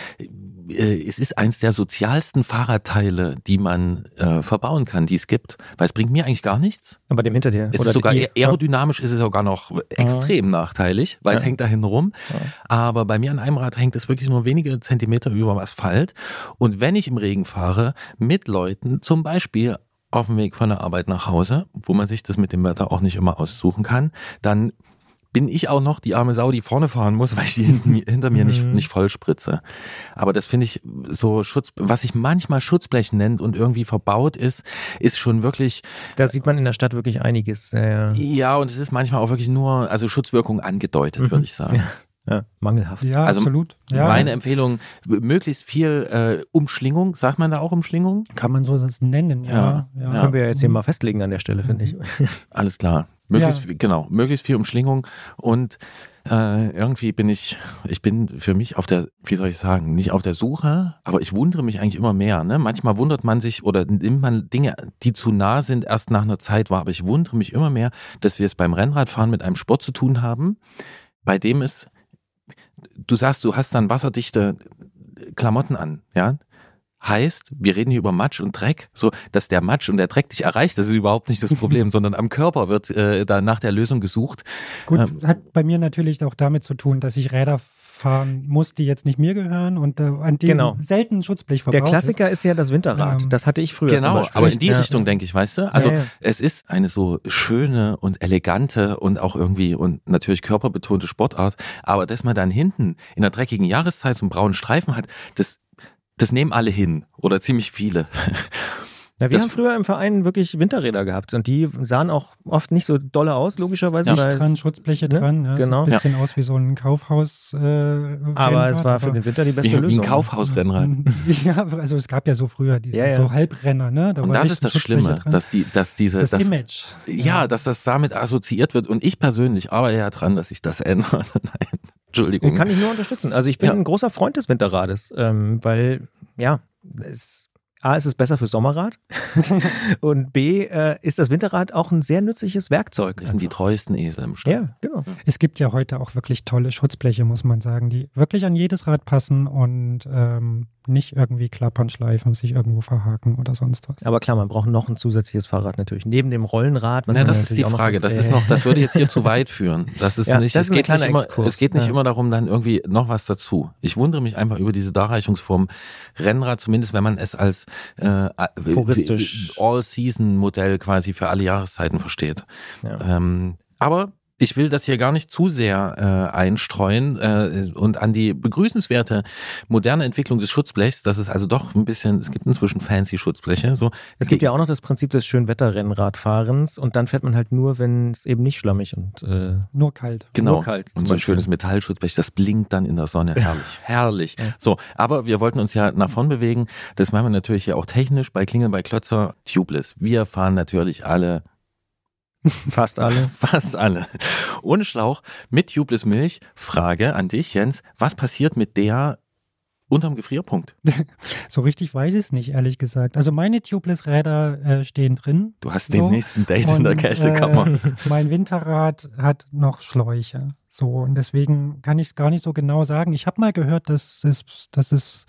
äh, es ist eins der sozialsten Fahrradteile, die man äh, verbauen kann, die es gibt. Weil es bringt mir eigentlich gar nichts. Aber dem hinter dir. Es ist sogar aerodynamisch ist es sogar noch extrem ja. nachteilig, weil es hängt da hinten rum. Aber bei mir an einem Rad hängt es wirklich nur wenige Zentimeter über dem Asphalt. Und wenn ich im Regen fahre, mit Leuten, zum Beispiel auf dem Weg von der Arbeit nach Hause, wo man sich das mit dem Wetter auch nicht immer aussuchen kann, dann bin ich auch noch die arme Sau, die vorne fahren muss, weil ich die hinten, hinter mir nicht, mhm. nicht voll spritze. Aber das finde ich so Schutz, was sich manchmal Schutzblech nennt und irgendwie verbaut ist, ist schon wirklich. Da sieht man in der Stadt wirklich einiges. Ja, ja und es ist manchmal auch wirklich nur, also Schutzwirkung angedeutet, mhm. würde ich sagen. Ja. Ja, mangelhaft. Ja, also absolut. Ja. Meine Empfehlung, möglichst viel äh, Umschlingung, sagt man da auch Umschlingung? Kann man so das nennen, ja. ja. ja. Können wir ja jetzt hier mal festlegen an der Stelle, finde ich. Alles klar. Möglichst, genau, möglichst viel Umschlingung und äh, irgendwie bin ich, ich bin für mich auf der, wie soll ich sagen, nicht auf der Suche, aber ich wundere mich eigentlich immer mehr. Ne? Manchmal wundert man sich oder nimmt man Dinge, die zu nah sind, erst nach einer Zeit wahr. Aber ich wundere mich immer mehr, dass wir es beim Rennradfahren mit einem Sport zu tun haben, bei dem es du sagst, du hast dann wasserdichte Klamotten an, ja? Heißt, wir reden hier über Matsch und Dreck, so dass der Matsch und der Dreck dich erreicht, das ist überhaupt nicht das Problem, sondern am Körper wird äh, da nach der Lösung gesucht. Gut, ähm, hat bei mir natürlich auch damit zu tun, dass ich Räder fahren muss, die jetzt nicht mir gehören und äh, an dem genau. selten Schutzblech verbraucht Der Klassiker ist. ist ja das Winterrad. Ähm, das hatte ich früher Genau, aber in die ja. Richtung denke ich, weißt du? Also ja, ja. es ist eine so schöne und elegante und auch irgendwie und natürlich körperbetonte Sportart, aber dass man dann hinten in der dreckigen Jahreszeit so einen braunen Streifen hat, das das nehmen alle hin oder ziemlich viele. Ja, wir das haben früher im Verein wirklich Winterräder gehabt und die sahen auch oft nicht so dolle aus, logischerweise. Ja, dran, Schutzbleche ne? dran. Ja, genau. Ein bisschen ja. aus wie so ein Kaufhaus. Äh, aber es war für den Winter die beste wie, Lösung. Wie ein Kaufhausrennrad. ja, also es gab ja so früher diese ja, so Halbrenner. Ne? Da und das ist das Schlimme, dass, die, dass diese... Das, das Image. Ja, dass das damit assoziiert wird und ich persönlich arbeite ja dran, dass sich das ändert. Nein, Entschuldigung. Kann ich nur unterstützen. Also ich bin ein großer Freund des Winterrades, ähm, weil, ja, es A, ist es besser für Sommerrad und B, äh, ist das Winterrad auch ein sehr nützliches Werkzeug. Das sind die treuesten Esel im Stall. Ja, genau. Es gibt ja heute auch wirklich tolle Schutzbleche, muss man sagen, die wirklich an jedes Rad passen und ähm, nicht irgendwie klappern, schleifen, sich irgendwo verhaken oder sonst was. Aber klar, man braucht noch ein zusätzliches Fahrrad natürlich. Neben dem Rollenrad. Was ja, das ist die Frage. Das ist noch, das würde jetzt hier zu weit führen. Das ist ja, nicht, das es, geht nicht immer, es geht nicht ja. immer darum, dann irgendwie noch was dazu. Ich wundere mich einfach über diese Darreichungsform Rennrad, zumindest wenn man es als äh, All-Season-Modell quasi für alle Jahreszeiten versteht. Ja. Ähm, aber Ich will das hier gar nicht zu sehr äh, einstreuen äh, und an die begrüßenswerte moderne Entwicklung des Schutzblechs, das ist also doch ein bisschen, es gibt inzwischen fancy Schutzbleche. So. Es gibt ja auch noch das Prinzip des Schönwetterrennradfahrens und dann fährt man halt nur, wenn es eben nicht schlammig und äh, nur kalt. Genau. Nur kalt, und so ein Beispiel. schönes Metallschutzblech, das blinkt dann in der Sonne. Herrlich, herrlich. So, aber wir wollten uns ja nach vorn bewegen. Das machen wir natürlich hier auch technisch bei Klingeln bei Klötzer Tubeless. Wir fahren natürlich alle fast alle. Fast alle. Ohne Schlauch, mit Tubeless Milch. Frage an dich, Jens. Was passiert mit der unterm Gefrierpunkt? So richtig weiß ich es nicht, ehrlich gesagt. Also meine Tubeless-Räder äh, stehen drin. Du hast So. den nächsten Date in der Und, Kältekammer. Äh, mein Winterrad hat noch Schläuche. So, und deswegen kann ich es gar nicht so genau sagen. Ich habe mal gehört, dass es, dass es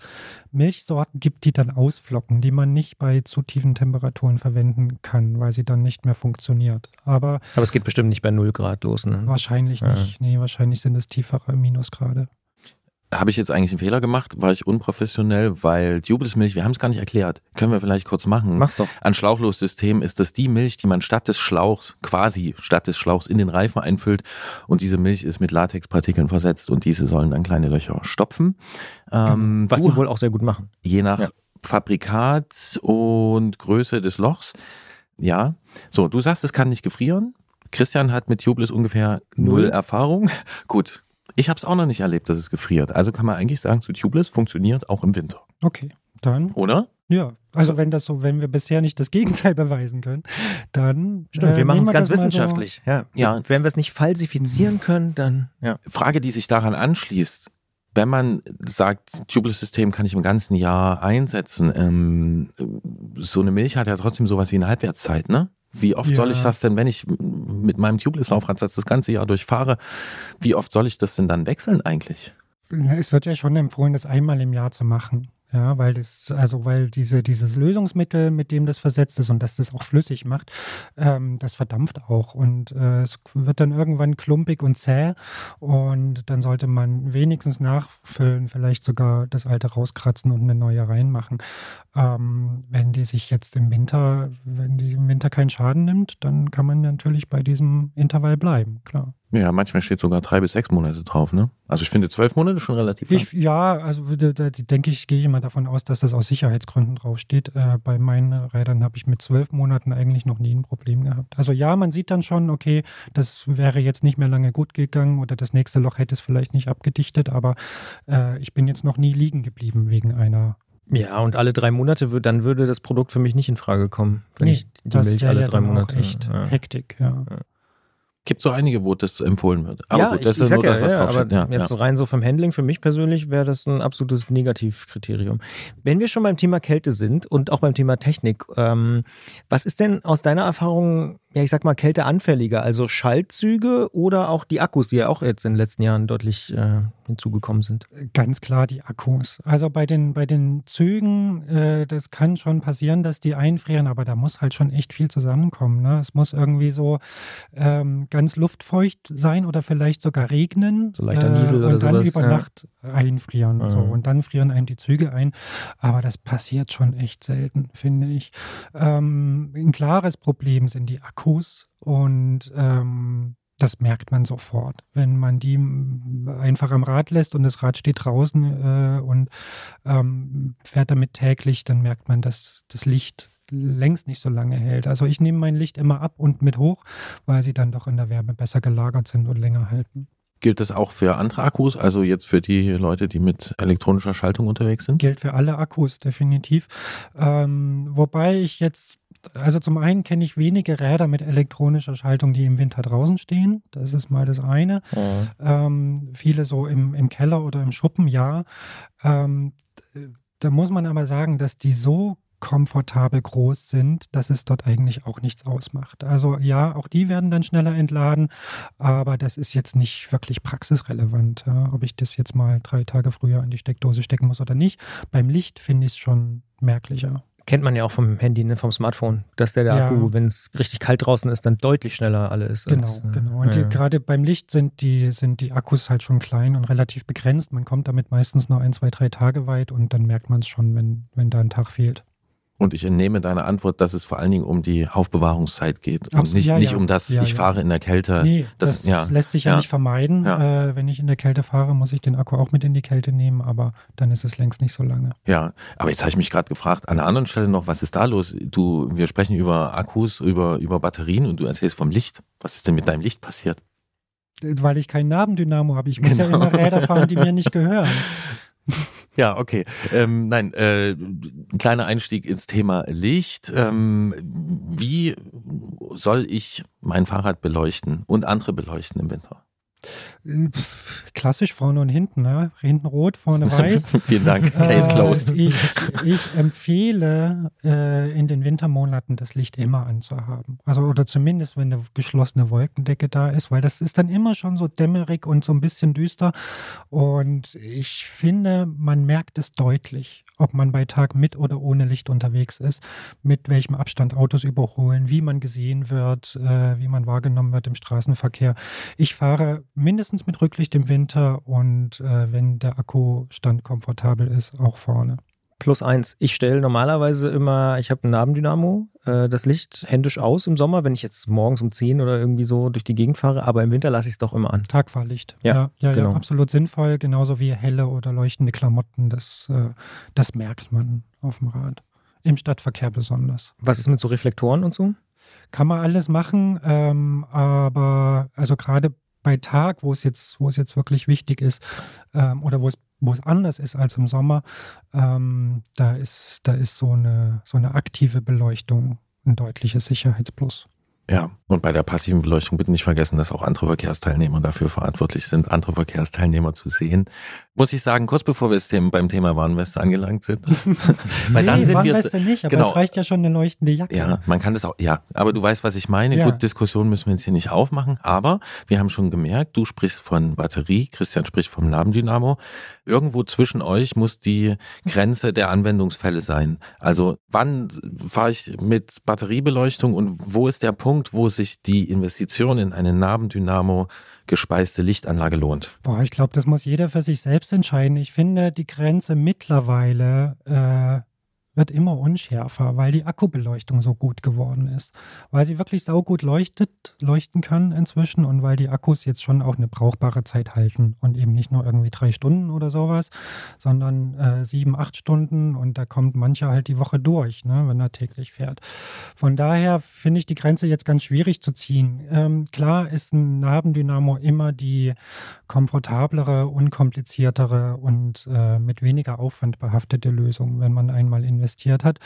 Milchsorten gibt, die dann ausflocken, die man nicht bei zu tiefen Temperaturen verwenden kann, weil sie dann nicht mehr funktioniert. Aber Aber es geht bestimmt nicht bei 0 Grad los. Ne? wahrscheinlich Ja. nicht. Nee, wahrscheinlich sind es tiefere Minusgrade. Habe ich jetzt eigentlich einen Fehler gemacht? War ich unprofessionell? Weil Tubeless Milch, wir haben es gar nicht erklärt. Können wir vielleicht kurz machen. Mach's doch. An Schlauchlossystem ist das die Milch, die man statt des Schlauchs, quasi statt des Schlauchs in den Reifen einfüllt. Und diese Milch ist mit Latexpartikeln versetzt und diese sollen dann kleine Löcher stopfen. Ähm, Was du- sie wohl auch sehr gut machen. Je nach Ja. Fabrikat und Größe des Lochs. Ja. So, du sagst, es kann nicht gefrieren. Christian hat mit Tubeless ungefähr null, Null. Erfahrung. Gut. Ich habe es auch noch nicht erlebt, dass es gefriert. Also kann man eigentlich sagen, zu Tubeless funktioniert auch im Winter. Okay, dann, Oder? ja. Also wenn das so, wenn wir bisher nicht das Gegenteil beweisen können, dann Stimmt, äh, wir machen es ganz mal so- wissenschaftlich. ja. Ja. Wenn wir es nicht falsifizieren können, dann ja. Frage, die sich daran anschließt. Wenn man sagt, Tubeless-System kann ich im ganzen Jahr einsetzen, ähm, so eine Milch hat ja trotzdem sowas wie eine Halbwertszeit, ne? Wie oft Ja. soll ich das denn, wenn ich mit meinem Tubeless-Laufradsatz das ganze Jahr durchfahre, wie oft soll ich das denn dann wechseln eigentlich? Es wird ja schon empfohlen, das einmal im Jahr zu machen. Ja, weil das, also weil diese, dieses Lösungsmittel, mit dem das versetzt ist und dass das auch flüssig macht, ähm, das verdampft auch und äh, es wird dann irgendwann klumpig und zäh und dann sollte man wenigstens nachfüllen, vielleicht sogar das alte rauskratzen und eine neue reinmachen. Ähm, wenn die sich jetzt im Winter, wenn die im Winter keinen Schaden nimmt, dann kann man natürlich bei diesem Intervall bleiben, klar. Ja, manchmal steht sogar drei bis sechs Monate drauf, ne? Also ich finde zwölf Monate schon relativ lang. Ich, ja, also da, da denke ich, gehe ich immer davon aus, dass das aus Sicherheitsgründen draufsteht. Äh, bei meinen Rädern habe ich mit zwölf Monaten eigentlich noch nie ein Problem gehabt. Also ja, man sieht dann schon, okay, das wäre jetzt nicht mehr lange gut gegangen oder das nächste Loch hätte es vielleicht nicht abgedichtet, aber äh, ich bin jetzt noch nie liegen geblieben wegen einer. Ja, und alle drei Monate, dann würde das Produkt für mich nicht in Frage kommen, wenn Nee, ich die das Milch alle ja drei dann Monate. auch echt ja. Hektik, ja. Gibt so einige, wo das empfohlen wird. Aber ja, gut, ich, das ich ist sag nur ja, das, was ja, draufsteht. aber Ja, jetzt ja. rein so vom Handling, für mich persönlich wäre das ein absolutes Negativkriterium. Wenn wir schon beim Thema Kälte sind und auch beim Thema Technik, ähm, was ist denn aus deiner Erfahrung, ja ich sag mal, kälteanfälliger? Also Schaltzüge oder auch die Akkus, die ja auch jetzt in den letzten Jahren deutlich äh, hinzugekommen sind? Ganz klar die Akkus. Also bei den, bei den Zügen, äh, das kann schon passieren, dass die einfrieren, aber da muss halt schon echt viel zusammenkommen. Ne? Es muss irgendwie so ähm, ganz luftfeucht sein oder vielleicht sogar regnen. So leichter Niesel und oder dann sowas, über ja. Nacht einfrieren. So. Mhm. Und dann frieren einem die Züge ein. Aber das passiert schon echt selten, finde ich. Ähm, ein klares Problem sind die Akkus und ähm, das merkt man sofort, wenn man die einfach am Rad lässt und das Rad steht draußen äh, und ähm, fährt damit täglich, dann merkt man, dass das Licht längst nicht so lange hält. Also ich nehme mein Licht immer ab und mit hoch, weil sie dann doch in der Wärme besser gelagert sind und länger halten. Gilt das auch für andere Akkus? Also jetzt für die Leute, die mit elektronischer Schaltung unterwegs sind? Gilt für alle Akkus, definitiv. Ähm, wobei ich jetzt, also zum einen kenne ich wenige Räder mit elektronischer Schaltung, die im Winter draußen stehen. Das ist mal das eine. Ähm, viele so im, im Keller oder im Schuppen, ja. Ähm, da muss man aber sagen, dass die so komfortabel groß sind, dass es dort eigentlich auch nichts ausmacht. Also ja, auch die werden dann schneller entladen, aber das ist jetzt nicht wirklich praxisrelevant, ja, ob ich das jetzt mal drei Tage früher in die Steckdose stecken muss oder nicht. Beim Licht finde ich es schon merklicher. Kennt man ja auch vom Handy, ne, vom Smartphone, dass der, der Ja. Akku, wenn es richtig kalt draußen ist, dann deutlich schneller alle ist. Genau, als, äh, genau. Und ja. gerade beim Licht sind die, sind die Akkus halt schon klein und relativ begrenzt. Man kommt damit meistens nur ein, zwei, drei Tage weit und dann merkt man es schon, wenn, wenn da ein Tag fehlt. Und ich entnehme deine Antwort, dass es vor allen Dingen um die Aufbewahrungszeit geht und Absolut, nicht, ja, nicht ja. um das, Ja, ich ja. fahre in der Kälte. Nee, das- das, ja, lässt sich ja, ja. nicht vermeiden. Ja. Äh, wenn ich in der Kälte fahre, muss ich den Akku auch mit in die Kälte nehmen, aber dann ist es längst nicht so lange. Ja, aber jetzt habe ich mich gerade gefragt, an einer anderen Stelle noch, was ist da los? Du, wir sprechen über Akkus, über, über Batterien und du erzählst vom Licht. Was ist denn mit deinem Licht passiert? Weil ich keinen Nabendynamo habe. Ich muss ja Genau. immer Räder fahren, die mir nicht gehören. Ja, okay. Ähm, nein, äh, ein kleiner Einstieg ins Thema Licht. Ähm, wie soll ich mein Fahrrad beleuchten und andere beleuchten im Winter? Klassisch vorne und hinten. Ne? Hinten rot, vorne weiß. Vielen Dank. Case Äh, closed. Ich, ich empfehle, äh, in den Wintermonaten das Licht immer anzuhaben. Also, oder zumindest, wenn eine geschlossene Wolkendecke da ist, weil das ist dann immer schon so dämmerig und so ein bisschen düster. Und ich finde, man merkt es deutlich, ob man bei Tag mit oder ohne Licht unterwegs ist, mit welchem Abstand Autos überholen, wie man gesehen wird, äh, wie man wahrgenommen wird im Straßenverkehr. Ich fahre mindestens mit Rücklicht im Winter und äh, wenn der Akkustand komfortabel ist, auch vorne. Plus eins. Ich stelle normalerweise immer, ich habe ein Nabendynamo, äh, das Licht händisch aus im Sommer, wenn ich jetzt morgens um 10 oder irgendwie so durch die Gegend fahre, aber im Winter lasse ich es doch immer an. Tagfahrlicht. Ja, ja, ja, genau. ja, absolut sinnvoll. Genauso wie helle oder leuchtende Klamotten. Das, äh, das merkt man auf dem Rad. Im Stadtverkehr besonders. Was ist mit so Reflektoren und so? Kann man alles machen, ähm, aber also gerade bei Tag, wo es jetzt, wo es jetzt wirklich wichtig ist, ähm, oder wo es, wo es anders ist als im Sommer, ähm, da ist, da ist so eine, so eine aktive Beleuchtung ein deutliches Sicherheitsplus. Ja, und bei der passiven Beleuchtung bitte nicht vergessen, dass auch andere Verkehrsteilnehmer dafür verantwortlich sind, andere Verkehrsteilnehmer zu sehen. Muss ich sagen, kurz bevor wir beim Thema Warnweste angelangt sind. Weil dann sind wir. Warnweste nicht, aber genau. es reicht ja schon eine leuchtende Jacke. Ja, man kann das auch, ja, aber du weißt, was ich meine. Ja. Gut, Diskussion müssen wir jetzt hier nicht aufmachen, aber wir haben schon gemerkt, du sprichst von Batterie, Christian spricht vom Nabendynamo. Irgendwo zwischen euch muss die Grenze der Anwendungsfälle sein. Also wann fahre ich mit Batteriebeleuchtung und wo ist der Punkt, wo sich die Investition in eine Nabendynamo gespeiste Lichtanlage lohnt? Boah, ich glaube, das muss jeder für sich selbst entscheiden. Ich finde, die Grenze mittlerweile äh, wird immer unschärfer, weil die Akkubeleuchtung so gut geworden ist. Weil sie wirklich saugut leuchtet, leuchten kann inzwischen und weil die Akkus jetzt schon auch eine brauchbare Zeit halten und eben nicht nur irgendwie drei Stunden oder sowas, sondern äh, sieben, acht Stunden und da kommt mancher halt die Woche durch, ne, wenn er täglich fährt. Von daher finde ich die Grenze jetzt ganz schwierig zu ziehen. Ähm, klar ist ein Nabendynamo immer die komfortablere, unkompliziertere und äh, mit weniger Aufwand behaftete Lösung, wenn man einmal investiert hat.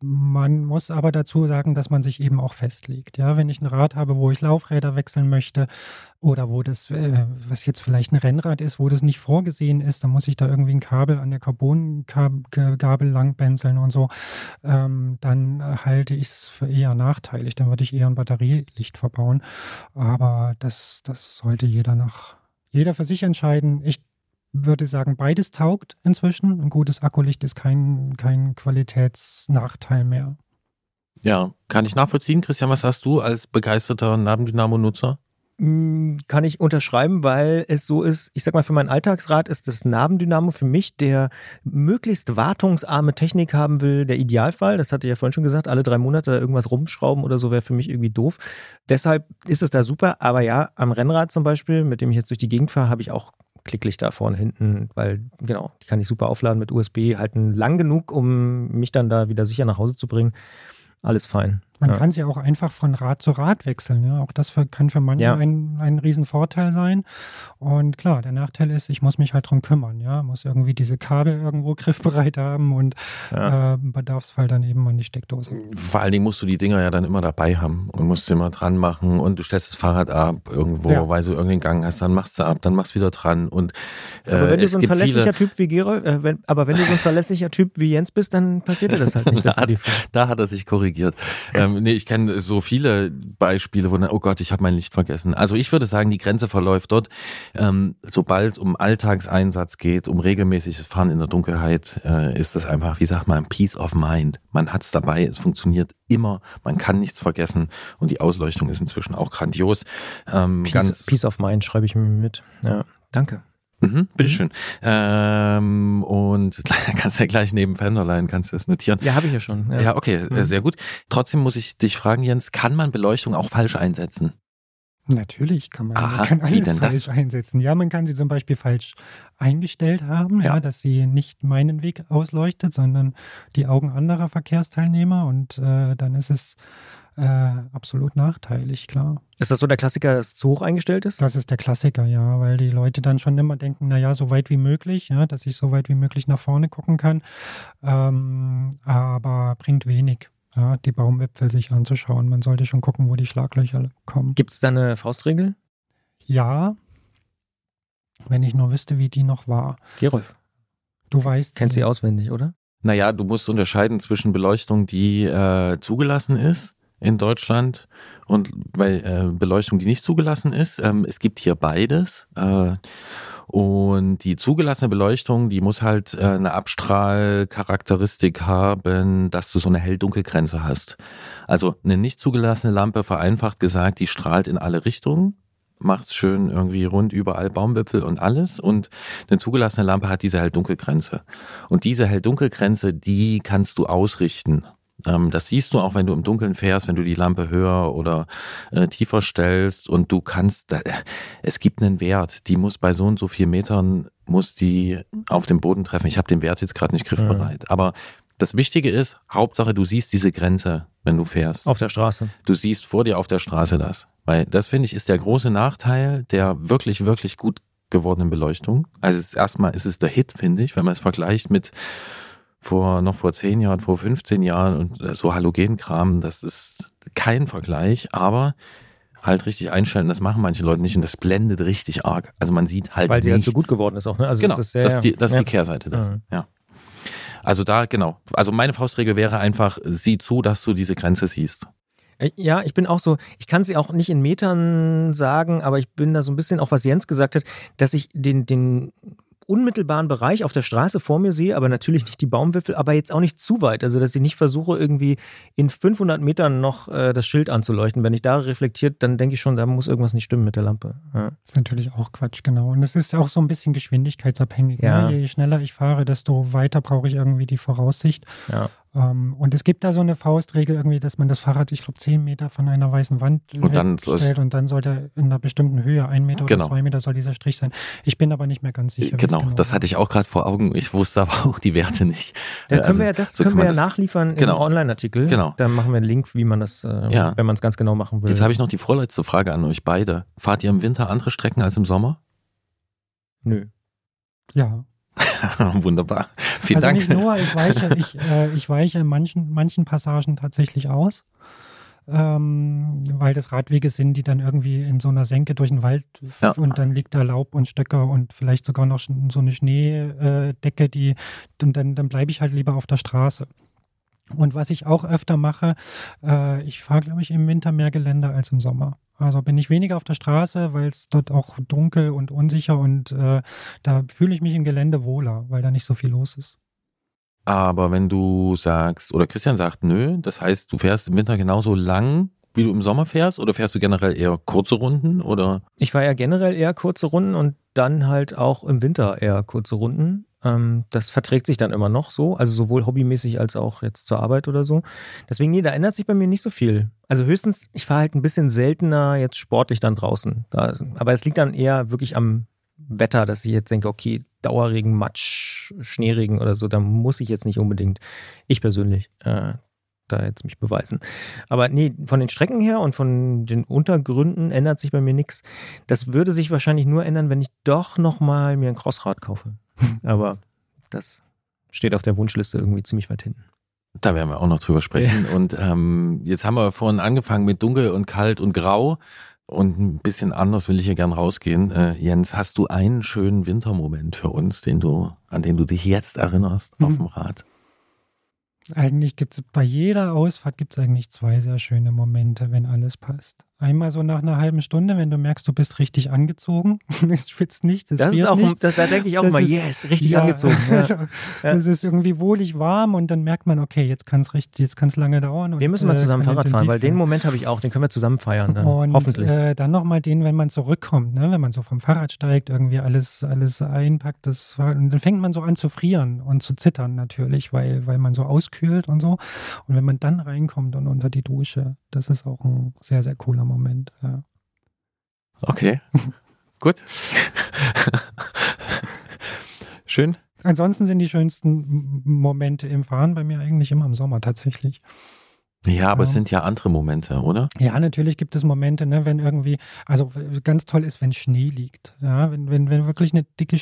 Man muss aber dazu sagen, dass man sich eben auch festlegt. Ja, wenn ich ein Rad habe, wo ich Laufräder wechseln möchte oder wo das, äh, was jetzt vielleicht ein Rennrad ist, wo das nicht vorgesehen ist, dann muss ich da irgendwie ein Kabel an der Carbongabel langbänzeln und so, ähm, dann halte ich es für eher nachteilig. Dann würde ich eher ein Batterielicht verbauen. Aber das, das sollte jeder nach jeder für sich entscheiden. Ich würde sagen, beides taugt inzwischen. Ein gutes Akkulicht ist kein, kein Qualitätsnachteil mehr. Ja, kann ich nachvollziehen. Christian, was hast du als begeisterter Nabendynamo-Nutzer? Mm, Kann ich unterschreiben, weil es so ist, ich sag mal, für meinen Alltagsrat ist das Nabendynamo für mich, der möglichst wartungsarme Technik haben will, der Idealfall. Das hatte ich ja vorhin schon gesagt, alle drei Monate da irgendwas rumschrauben oder so wäre für mich irgendwie doof. Deshalb ist es da super, aber ja, am Rennrad zum Beispiel, mit dem ich jetzt durch die Gegend fahre, habe ich auch Klicklichter vorne hinten, weil genau, die kann ich super aufladen mit USB, halten lang genug, um mich dann da wieder sicher nach Hause zu bringen. Alles fein. Man Ja. kann sie auch einfach von Rad zu Rad wechseln. Ja? Auch das für, kann für manche Ja. ein, ein Riesenvorteil sein. Und klar, der Nachteil ist, ich muss mich halt drum kümmern. Ja, muss irgendwie diese Kabel irgendwo griffbereit haben und Ja. äh, im Bedarfsfall dann eben an die Steckdose. Vor allen Dingen musst du die Dinger ja dann immer dabei haben und musst sie immer dran machen und du stellst das Fahrrad ab irgendwo, Ja. weil du irgendeinen Gang hast, dann machst du ab, dann machst du wieder dran und äh, Aber wenn du so ein verlässlicher Typ wie Gerold, äh, wenn, aber wenn du so ein verlässlicher Typ wie Jens bist, dann passiert dir das halt nicht. Da die, da hat er sich korrigiert. ähm, nee, ich kenne so viele Beispiele, wo dann, oh Gott, ich habe mein Licht vergessen. Also ich würde sagen, die Grenze verläuft dort, ähm, sobald es um Alltagseinsatz geht, um regelmäßiges Fahren in der Dunkelheit, äh, ist das einfach, wie sagt man, Peace of Mind. Man hat es dabei, es funktioniert immer, man kann nichts vergessen und die Ausleuchtung ist inzwischen auch grandios. Ähm, Peace, ganz, Peace of Mind schreibe ich mir mit. Ja, danke. Mhm, bitteschön. Ähm, und kannst ja gleich neben Fenderline, kannst du das notieren. Ja, habe ich ja schon. Ja, okay, Mhm. sehr gut. Trotzdem muss ich dich fragen, Jens, kann man Beleuchtung auch falsch einsetzen? Natürlich kann man, Aha, man kann wie alles denn das? falsch einsetzen. Ja, man kann sie zum Beispiel falsch eingestellt haben, ja. Ja. dass sie nicht meinen Weg ausleuchtet, sondern die Augen anderer Verkehrsteilnehmer und äh, dann ist es äh, absolut nachteilig, klar. Ist das so der Klassiker, dass es zu hoch eingestellt ist? Das ist der Klassiker, ja, weil die Leute dann schon immer denken, naja, so weit wie möglich, ja, dass ich so weit wie möglich nach vorne gucken kann, ähm, aber bringt wenig. Ja, die Baumwipfel sich anzuschauen. Man sollte schon gucken, wo die Schlaglöcher kommen. Gibt es da eine Faustregel? Ja, wenn ich nur wüsste, wie die noch war. Gerolf, Du weißt. kennt sie auswendig, oder? Naja, du musst unterscheiden zwischen Beleuchtung, die äh, zugelassen ist in Deutschland und weil äh, Beleuchtung, die nicht zugelassen ist. Ähm, es gibt hier beides. Äh, und die zugelassene Beleuchtung, die muss halt äh, eine Abstrahlcharakteristik haben, dass du so eine Hell-Dunkel-Grenze hast. Also eine nicht zugelassene Lampe, vereinfacht gesagt, die strahlt in alle Richtungen, macht schön irgendwie rund überall Baumwipfel und alles. Und eine zugelassene Lampe hat diese Hell-Dunkel-Grenze. Und diese Hell-Dunkel-Grenze, die kannst du ausrichten. Ähm, das siehst du auch, wenn du im Dunkeln fährst, wenn du die Lampe höher oder äh, tiefer stellst und du kannst, da, es gibt einen Wert, die muss bei so und so vier Metern, muss die auf dem Boden treffen. Ich habe den Wert jetzt gerade nicht griffbereit. Aber das Wichtige ist, Hauptsache, du siehst diese Grenze, wenn du fährst. Auf der Straße. Du siehst vor dir auf der Straße das. Weil das, finde ich, ist der große Nachteil der wirklich, wirklich gut gewordenen Beleuchtung. Also erstmal ist es der Hit, finde ich, wenn man es vergleicht mit vor noch vor 10 Jahren, vor 15 Jahren und äh, so Halogenkram, das ist kein Vergleich, aber halt richtig einstellen, das machen manche Leute nicht und das blendet richtig arg. Also man sieht halt Weil sie halt so gut geworden ist auch, ne? Also Genau, es ist sehr, das ist die, das ist ja. die Kehrseite des. Mhm. Ja. Also da, genau. Also meine Faustregel wäre einfach, sieh zu, dass du diese Grenze siehst. Äh, Ja, ich bin auch so, ich kann sie auch nicht in Metern sagen, aber ich bin da so ein bisschen, auch was Jens gesagt hat, dass ich den, den unmittelbaren Bereich auf der Straße vor mir sehe, aber natürlich nicht die Baumwipfel, aber jetzt auch nicht zu weit. Also, dass ich nicht versuche, irgendwie in 500 Metern noch äh, das Schild anzuleuchten. Wenn ich da reflektiert, dann denke ich schon, da muss irgendwas nicht stimmen mit der Lampe. Ja. ist natürlich auch Quatsch, genau. Und es ist auch so ein bisschen geschwindigkeitsabhängig. Ja. Ne? Je schneller ich fahre, desto weiter brauche ich irgendwie die Voraussicht. Ja. Ähm, und es gibt da so eine Faustregel irgendwie, dass man das Fahrrad, ich glaube, 10 Meter von einer weißen Wand Und dann stellt und dann sollte in einer bestimmten Höhe, ein Meter Genau. oder zwei Meter soll dieser Strich sein. Ich bin aber nicht mehr ganz sicher. es Genau, das war. hatte ich auch gerade vor Augen. Ich wusste aber auch die Werte nicht. Da können also, wir ja, das so können wir ja das- nachliefern Genau. im Online-Artikel. Genau. Da machen wir einen Link, wie man das, äh, Ja. wenn man es ganz genau machen will. Jetzt habe ich noch die vorletzte Frage an euch beide. Fahrt ihr im Winter andere Strecken als im Sommer? Nö. Ja. Wunderbar. Vielen also Dank. nicht nur, ich weiche, ich, äh, ich weiche in manchen, manchen Passagen tatsächlich aus, ähm, weil das Radwege sind, die dann irgendwie in so einer Senke durch den Wald Ja. und dann liegt da Laub und Stöcker und vielleicht sogar noch so eine Schneedecke, die und dann, dann bleibe ich halt lieber auf der Straße. Und was ich auch öfter mache, äh, ich fahre, glaube ich, im Winter mehr Gelände als im Sommer. Also bin ich weniger auf der Straße, weil es dort auch dunkel und unsicher und äh, da fühle ich mich im Gelände wohler, weil da nicht so viel los ist. Aber wenn du sagst, oder Christian sagt, nö, das heißt, du fährst im Winter genauso lang, wie du im Sommer fährst, oder fährst du generell eher kurze Runden? Oder Ich fahre ja generell eher kurze Runden und dann halt auch im Winter eher kurze Runden. Ähm, das verträgt sich dann immer noch so, also sowohl hobbymäßig als auch jetzt zur Arbeit oder so. Deswegen, nee, da ändert sich bei mir nicht so viel. Also höchstens, ich fahre halt ein bisschen seltener jetzt sportlich dann draußen. Da, aber es liegt dann eher wirklich am Wetter, dass ich jetzt denke, okay, Dauerregen, Matsch, Schneeregen oder so, da muss ich jetzt nicht unbedingt, ich persönlich, äh, da jetzt mich beweisen. Aber nee, von den Strecken her und von den Untergründen ändert sich bei mir nichts. Das würde sich wahrscheinlich nur ändern, wenn ich doch nochmal mir ein Crossrad kaufe. Aber das steht auf der Wunschliste irgendwie ziemlich weit hinten. da werden wir auch noch drüber sprechen. Und ähm, jetzt haben wir vorhin angefangen mit dunkel und kalt und grau. Und ein bisschen anders will ich hier gern rausgehen. Äh, Jens, hast du einen schönen Wintermoment für uns, den du, an den du dich jetzt erinnerst auf Mhm. dem Rad? Eigentlich gibt es bei jeder Ausfahrt gibt es eigentlich zwei sehr schöne Momente, wenn alles passt. Einmal so nach einer halben Stunde, wenn du merkst, du bist richtig angezogen, es schwitzt nicht, das ist auch, nicht. Das, da denke ich auch das ist, yes, richtig ja, angezogen. Ja. Also, das ist irgendwie wohlig warm und dann merkt man, okay, jetzt kann es richtig, jetzt kann es lange dauern. Und, wir müssen mal zusammen äh, Fahrrad fahren, weil den Moment habe ich auch, den können wir zusammen feiern, dann, und, hoffentlich. Äh, dann nochmal den, wenn man zurückkommt, ne? wenn man so vom Fahrrad steigt, irgendwie alles, alles einpackt, das, und dann fängt man so an zu frieren und zu zittern natürlich, weil, weil man so auskühlt und so. Und wenn man dann reinkommt und unter die Dusche, das ist auch ein sehr, sehr cooler Moment. Ja. Okay, gut. Schön. Ansonsten sind die schönsten Momente im Fahren bei mir eigentlich immer im Sommer tatsächlich. Ja, aber Ja. es sind ja andere Momente, oder? Ja, natürlich gibt es Momente, ne, wenn irgendwie, also ganz toll ist, wenn Schnee liegt. Ja, wenn, wenn, wenn wirklich eine dicke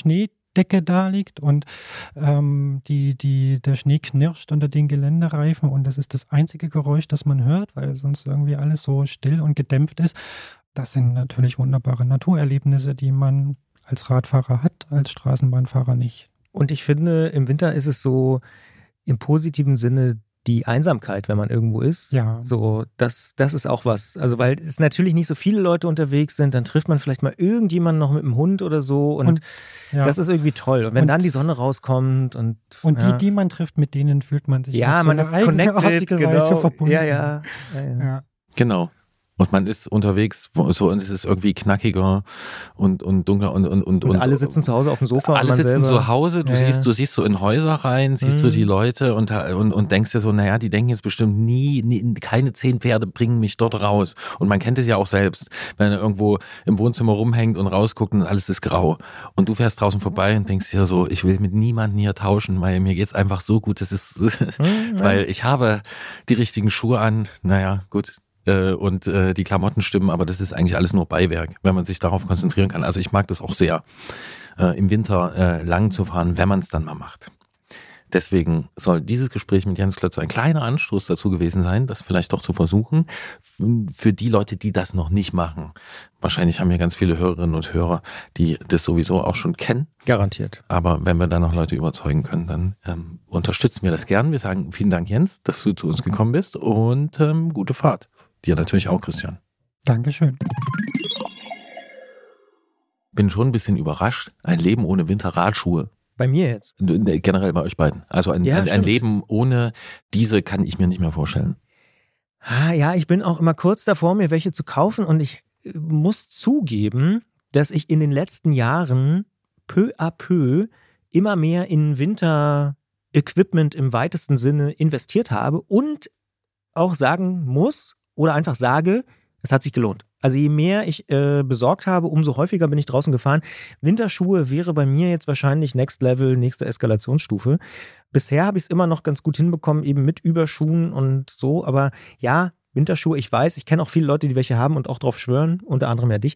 Schneedecke da liegt und ähm, die, die, der Schnee knirscht unter den Geländereifen und das ist das einzige Geräusch, das man hört, weil sonst irgendwie alles so still und gedämpft ist. Das sind natürlich wunderbare Naturerlebnisse, die man als Radfahrer hat, als Straßenbahnfahrer nicht. Und ich finde, im Winter ist es so im positiven Sinne die Einsamkeit, wenn man irgendwo ist. Ja. So, das, das ist auch was. Also, weil es natürlich nicht so viele Leute unterwegs sind, dann trifft man vielleicht mal irgendjemanden noch mit dem Hund oder so und, Und, ja. das ist irgendwie toll. Und wenn Und- dann die Sonne rauskommt und. und ja. die, die man trifft, mit denen fühlt man sich Ja, so man eine ist connected, genau. Verbunden. Ja, ja. ja, ja. ja. Genau. Und man ist unterwegs so und es ist irgendwie knackiger und, und dunkler und, und, und, Und, alle sitzen zu Hause auf dem Sofa alle sitzen selber. zu Hause, du Ja, siehst, ja. du siehst so in Häuser rein, siehst du Mhm. die Leute und, und, und denkst dir so, naja, die denken jetzt bestimmt nie, nie, keine zehn Pferde bringen mich dort raus. Und man kennt es ja auch selbst, wenn er irgendwo im Wohnzimmer rumhängt und rausguckt und alles ist grau. Und du fährst draußen vorbei und denkst dir so, ich will mit niemandem hier tauschen, weil mir geht's einfach so gut. Das ist, Hm, ja. weil ich habe die richtigen Schuhe an, naja, gut. Äh, Und äh, die Klamotten stimmen, aber das ist eigentlich alles nur Beiwerk, wenn man sich darauf konzentrieren kann. Also ich mag das auch sehr, äh, im Winter äh, lang zu fahren, wenn man es dann mal macht. Deswegen soll dieses Gespräch mit Jens Klötzer ein kleiner Anstoß dazu gewesen sein, das vielleicht doch zu versuchen. Für die Leute, die das noch nicht machen. Wahrscheinlich haben wir ganz viele Hörerinnen und Hörer, die das sowieso auch schon kennen. Garantiert. Aber wenn wir da noch Leute überzeugen können, dann ähm, unterstützen wir das gern. Wir sagen vielen Dank, Jens, dass du zu uns gekommen bist und ähm, gute Fahrt. Dir natürlich auch, Christian. Dankeschön. Bin schon ein bisschen überrascht. Ein Leben ohne Winterradschuhe. Bei mir jetzt. Äh, Generell bei euch beiden. Also ein, Ja, ein, ein. Leben ohne diese kann ich mir nicht mehr vorstellen. Ah, ja, ich bin auch immer kurz davor, mir welche zu kaufen und ich äh, muss zugeben, dass ich in den letzten Jahren peu à peu immer mehr in Winter-Equipment im weitesten Sinne investiert habe und auch sagen muss oder einfach sage, es hat sich gelohnt. Also je mehr ich äh, besorgt habe, umso häufiger bin ich draußen gefahren. Winterschuhe wäre bei mir jetzt wahrscheinlich Next Level, nächste Eskalationsstufe. Bisher habe ich es immer noch ganz gut hinbekommen, eben mit Überschuhen und so. Aber ja, Winterschuhe, ich weiß, ich kenne auch viele Leute, die welche haben und auch drauf schwören, unter anderem ja dich,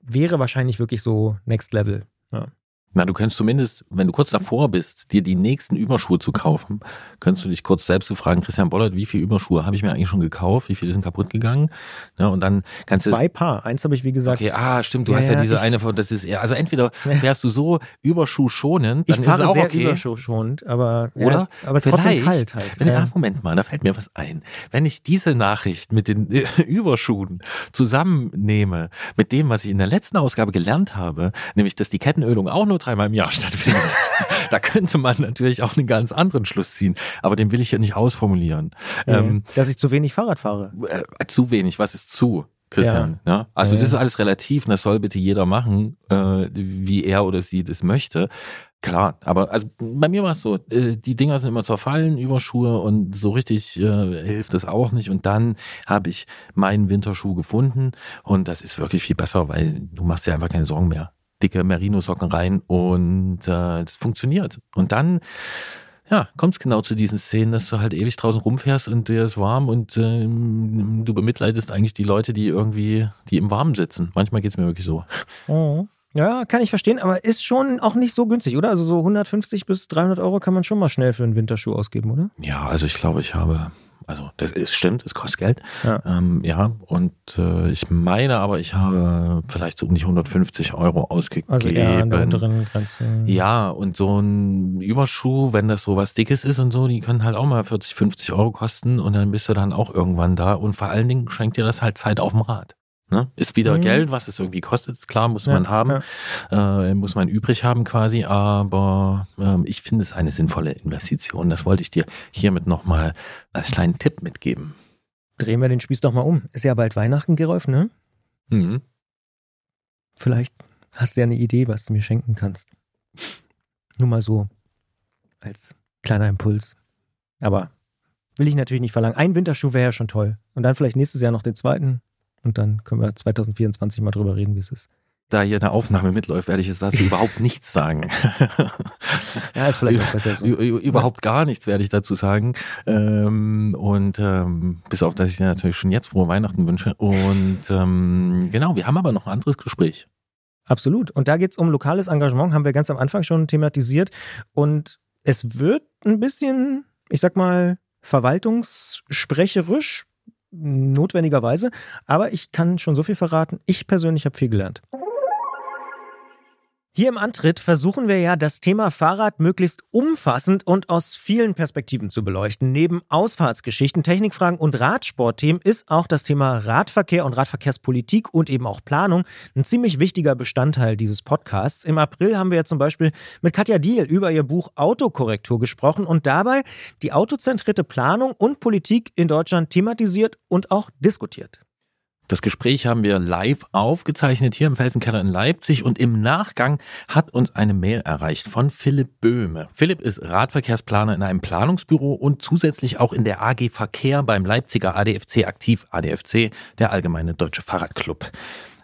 wäre wahrscheinlich wirklich so Next Level. Ja. Na, du könntest zumindest, wenn du kurz davor bist, dir die nächsten Überschuhe zu kaufen, könntest du dich kurz selbst so fragen, Christian Bollert, wie viele Überschuhe habe ich mir eigentlich schon gekauft? Wie viele sind kaputt gegangen? Ja, und dann kannst du Zwei Paar. Eins habe ich, wie gesagt. Okay, ah, stimmt, du Ja, hast ja ja, diese ich- eine, von- das ist eher, also entweder fährst du so Überschuh schonend, dann ich ist fahre es auch sehr okay. überschonend, aber, Oder? aber es ist trotzdem kalt halt. Wenn, Ja. ah, Moment mal, da fällt mir was ein. Wenn ich diese Nachricht mit den äh, Überschuhen zusammennehme, mit dem, was ich in der letzten Ausgabe gelernt habe, nämlich, dass die Kettenölung auch nur dreimal im Jahr stattfindet, da könnte man natürlich auch einen ganz anderen Schluss ziehen. Aber den will ich ja nicht ausformulieren. Ja, Ähm, dass ich zu wenig Fahrrad fahre. äh, zu wenig, was ist zu? Christian, ja. Also Ja, das ist ja. alles relativ und das soll bitte jeder machen, äh, wie er oder sie das möchte. Klar, aber also bei mir war es so, äh, die Dinger sind immer zerfallen, Überschuhe und so richtig äh, hilft das auch nicht. Und dann habe ich meinen Winterschuh gefunden und das ist wirklich viel besser, weil du machst dir einfach keine Sorgen mehr. Dicke Merino-Socken rein und äh, das funktioniert. Und dann ja, kommt es genau zu diesen Szenen, dass du halt ewig draußen rumfährst und dir ist warm und ähm, du bemitleidest eigentlich die Leute, die irgendwie, die im Warmen sitzen. Manchmal geht es mir wirklich so. Oh. Ja, kann ich verstehen, aber ist schon auch nicht so günstig, oder? Also so 150 bis 300 Euro kann man schon mal schnell für einen Winterschuh ausgeben, oder? Ja, also ich glaube, ich habe, also das ist, stimmt, es kostet Geld. Ja. Ähm, ja, und äh, ich meine aber, ich habe vielleicht so um die 150 Euro ausgegeben. Also eher an der unteren Grenze. Ja, und so ein Überschuh, wenn das so was Dickes ist und so, die können halt auch mal 40, 50 Euro kosten und dann bist du dann auch irgendwann da und vor allen Dingen schenkt dir das halt Zeit auf dem Rad. Ne? Ist wieder Mhm. Geld, was es irgendwie kostet, klar, muss Ja, man haben, äh, muss man übrig haben quasi, aber ähm, ich finde es eine sinnvolle Investition. Das wollte ich dir hiermit nochmal als kleinen Tipp mitgeben. Drehen wir den Spieß doch mal um. Ist ja bald Weihnachten, Gerolf, ne? Mhm. Vielleicht hast du ja eine Idee, was du mir schenken kannst. Nur mal so als kleiner Impuls. Aber will ich natürlich nicht verlangen. Ein Winterschuh wäre ja schon toll. Und dann vielleicht nächstes Jahr noch den zweiten. Und dann können wir 2024 mal drüber reden, wie es ist. Da hier eine Aufnahme mitläuft, werde ich jetzt dazu überhaupt nichts sagen. Ja, ist vielleicht auch besser so. Überhaupt gar nichts werde ich dazu sagen. Ähm, und ähm, bis auf, dass ich dir natürlich schon jetzt frohe Weihnachten wünsche. Und ähm, genau, wir haben aber noch ein anderes Gespräch. Absolut. Und da geht es um lokales Engagement, haben wir ganz am Anfang schon thematisiert. Und es wird ein bisschen, ich sag mal, verwaltungssprecherisch, notwendigerweise. Aber ich kann schon so viel verraten. Ich persönlich habe viel gelernt. Hier im Antritt versuchen wir ja, das Thema Fahrrad möglichst umfassend und aus vielen Perspektiven zu beleuchten. Neben Ausfahrtsgeschichten, Technikfragen und Radsportthemen ist auch das Thema Radverkehr und Radverkehrspolitik und eben auch Planung ein ziemlich wichtiger Bestandteil dieses Podcasts. Im April haben wir ja zum Beispiel mit Katja Diel über ihr Buch Autokorrektur gesprochen und dabei die autozentrierte Planung und Politik in Deutschland thematisiert und auch diskutiert. Das Gespräch haben wir live aufgezeichnet hier im Felsenkeller in Leipzig und im Nachgang hat uns eine Mail erreicht von Philipp Böhme. Philipp ist Radverkehrsplaner in einem Planungsbüro und zusätzlich auch in der AG Verkehr beim Leipziger ADFC aktiv. ADFC, der Allgemeine Deutsche Fahrradclub.